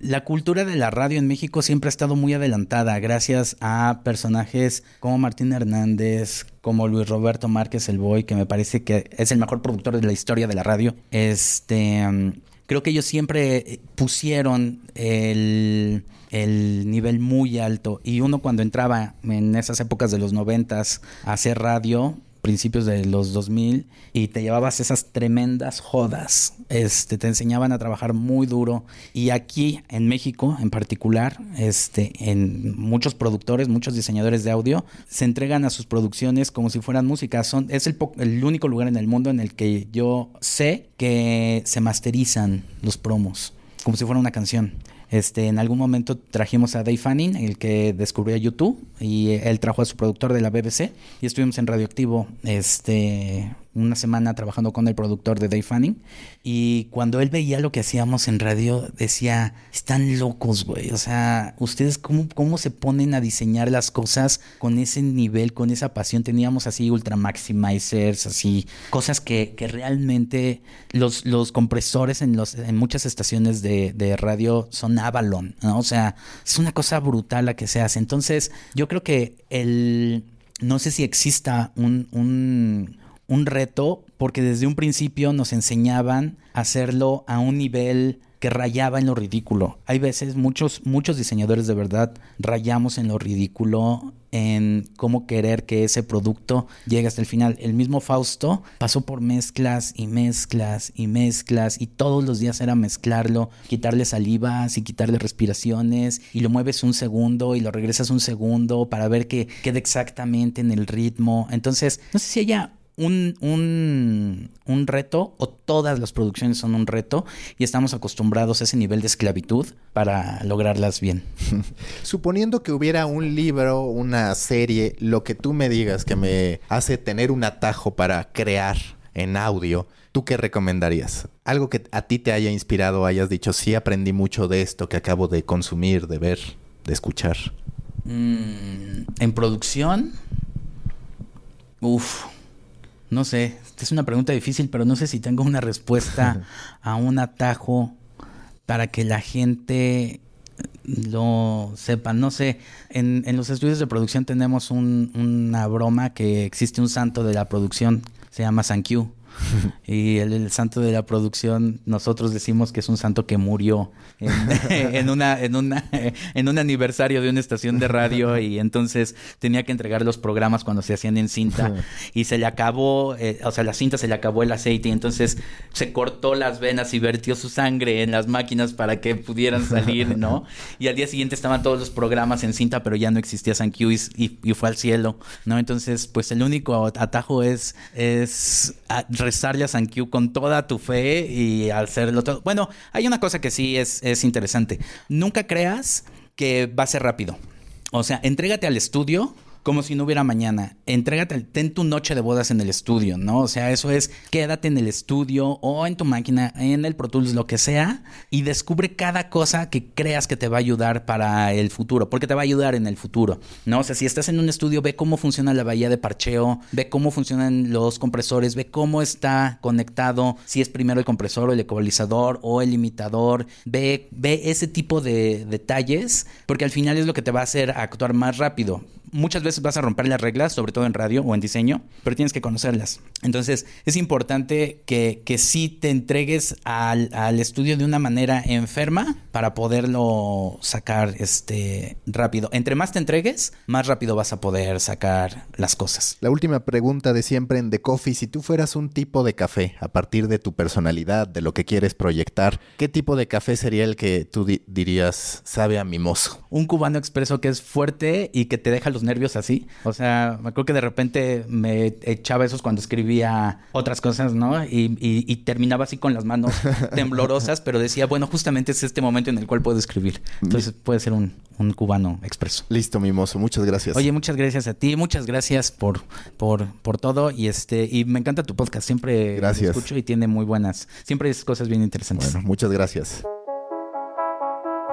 la, cultura de la radio en México siempre ha estado muy adelantada, gracias a personajes como Martín Hernández, como Luis Roberto Márquez El Boy, que me parece que es el mejor productor de la historia de la radio. Este. Creo que ellos siempre pusieron el, el, nivel muy alto y uno cuando entraba en esas épocas de los noventas a hacer radio, principios de los 2000 y te llevabas esas tremendas jodas. Este, te enseñaban a trabajar muy duro y aquí en México en particular, este, en muchos productores, muchos diseñadores de audio se entregan a sus producciones como si fueran música. Son, es el, el único lugar en el mundo en el que yo sé que se masterizan los promos como si fuera una canción. Este, en algún momento trajimos a Dave Fanning, el que descubrió YouTube, y él trajo a su productor de la BBC y estuvimos en Radioactivo este, una semana trabajando con el productor de Dave Fanning. Y cuando él veía lo que hacíamos en radio, decía, están locos, güey. O sea, ustedes cómo, cómo se ponen a diseñar las cosas con ese nivel, con esa pasión. Teníamos así ultra maximizers, así, cosas que, que realmente los, los compresores en, los, en muchas estaciones de, de radio son Avalon, ¿no? O sea, es una cosa brutal la que se hace. Entonces, yo creo que el... No sé si exista un, un un reto porque desde un principio nos enseñaban a hacerlo a un nivel que rayaba en lo ridículo. Hay veces muchos muchos diseñadores de verdad rayamos en lo ridículo en cómo querer que ese producto llegue hasta el final. El mismo Fausto pasó por mezclas y mezclas y mezclas y todos los días era mezclarlo, quitarle salivas y quitarle respiraciones y lo mueves un segundo y lo regresas un segundo para ver que quede exactamente en el ritmo. Entonces, no sé si haya un, un, un, reto o todas las producciones son un reto y estamos acostumbrados a ese nivel de esclavitud para lograrlas bien. Suponiendo que hubiera un libro, una serie, lo que tú me digas que me hace tener un atajo para crear en audio, ¿tú qué recomendarías? Algo que a ti te haya inspirado, hayas dicho, sí aprendí mucho de esto que acabo de consumir, de ver, de escuchar. Mm, en producción, uff no sé, es una pregunta difícil, pero no sé si tengo una respuesta a un atajo para que la gente lo sepa. No sé, en, en los estudios de producción tenemos un, una broma que existe un santo de la producción, se llama San Q. y el, santo de la producción, nosotros decimos que es un santo que murió en, una, en, una, en un aniversario de una estación de radio y entonces tenía que entregar los programas cuando se hacían en cinta y se le acabó, eh, o sea, la cinta se le acabó el aceite y entonces se cortó las venas y vertió su sangre en las máquinas para que pudieran salir, ¿no? Y al día siguiente estaban todos los programas en cinta, pero ya no existía San Q y, fue al cielo, ¿no? Entonces, pues el único atajo es, es rezarle a San Q con toda tu fe y hacerlo todo. Bueno, hay una cosa que sí es, es interesante. Nunca creas que va a ser rápido. O sea, entrégate al estudio como si no hubiera mañana. Entrégate, ten tu noche de bodas en el estudio, ¿no? O sea, eso es, quédate en el estudio o en tu máquina, en el Pro Tools, lo que sea, y descubre cada cosa que creas que te va a ayudar para el futuro, porque te va a ayudar en el futuro, ¿no? O sea, si estás en un estudio, ve cómo funciona la bahía de parcheo, ve cómo funcionan los compresores, ve cómo está conectado, si es primero el compresor o el ecualizador o el limitador, ve, ve ese tipo de detalles, porque al final es lo que te va a hacer actuar más rápido muchas veces vas a romper las reglas, sobre todo en radio o en diseño, pero tienes que conocerlas. Entonces, es importante que, que sí te entregues al, al, estudio de una manera enferma para poderlo sacar este, rápido. Entre más te entregues, más rápido vas a poder sacar las cosas. La última pregunta de siempre en The Coffee, si tú fueras un tipo de café a partir de tu personalidad, de lo que quieres proyectar, ¿qué tipo de café sería el que tú dirías sabe a mimoso? Un cubano expreso que es fuerte y que te deja los nervios así. O sea, me acuerdo que de repente me echaba esos cuando escribía otras cosas, ¿no? Y, terminaba así con las manos temblorosas, pero decía, bueno, justamente es este momento en el cual puedo escribir. Entonces puede ser un, cubano expreso. Listo, mimoso. Muchas gracias. Oye, muchas gracias a ti. Muchas gracias por, por, por todo. Y este, y me encanta tu podcast. Siempre gracias. escucho y tiene muy buenas, siempre es cosas bien interesantes. Bueno, muchas gracias.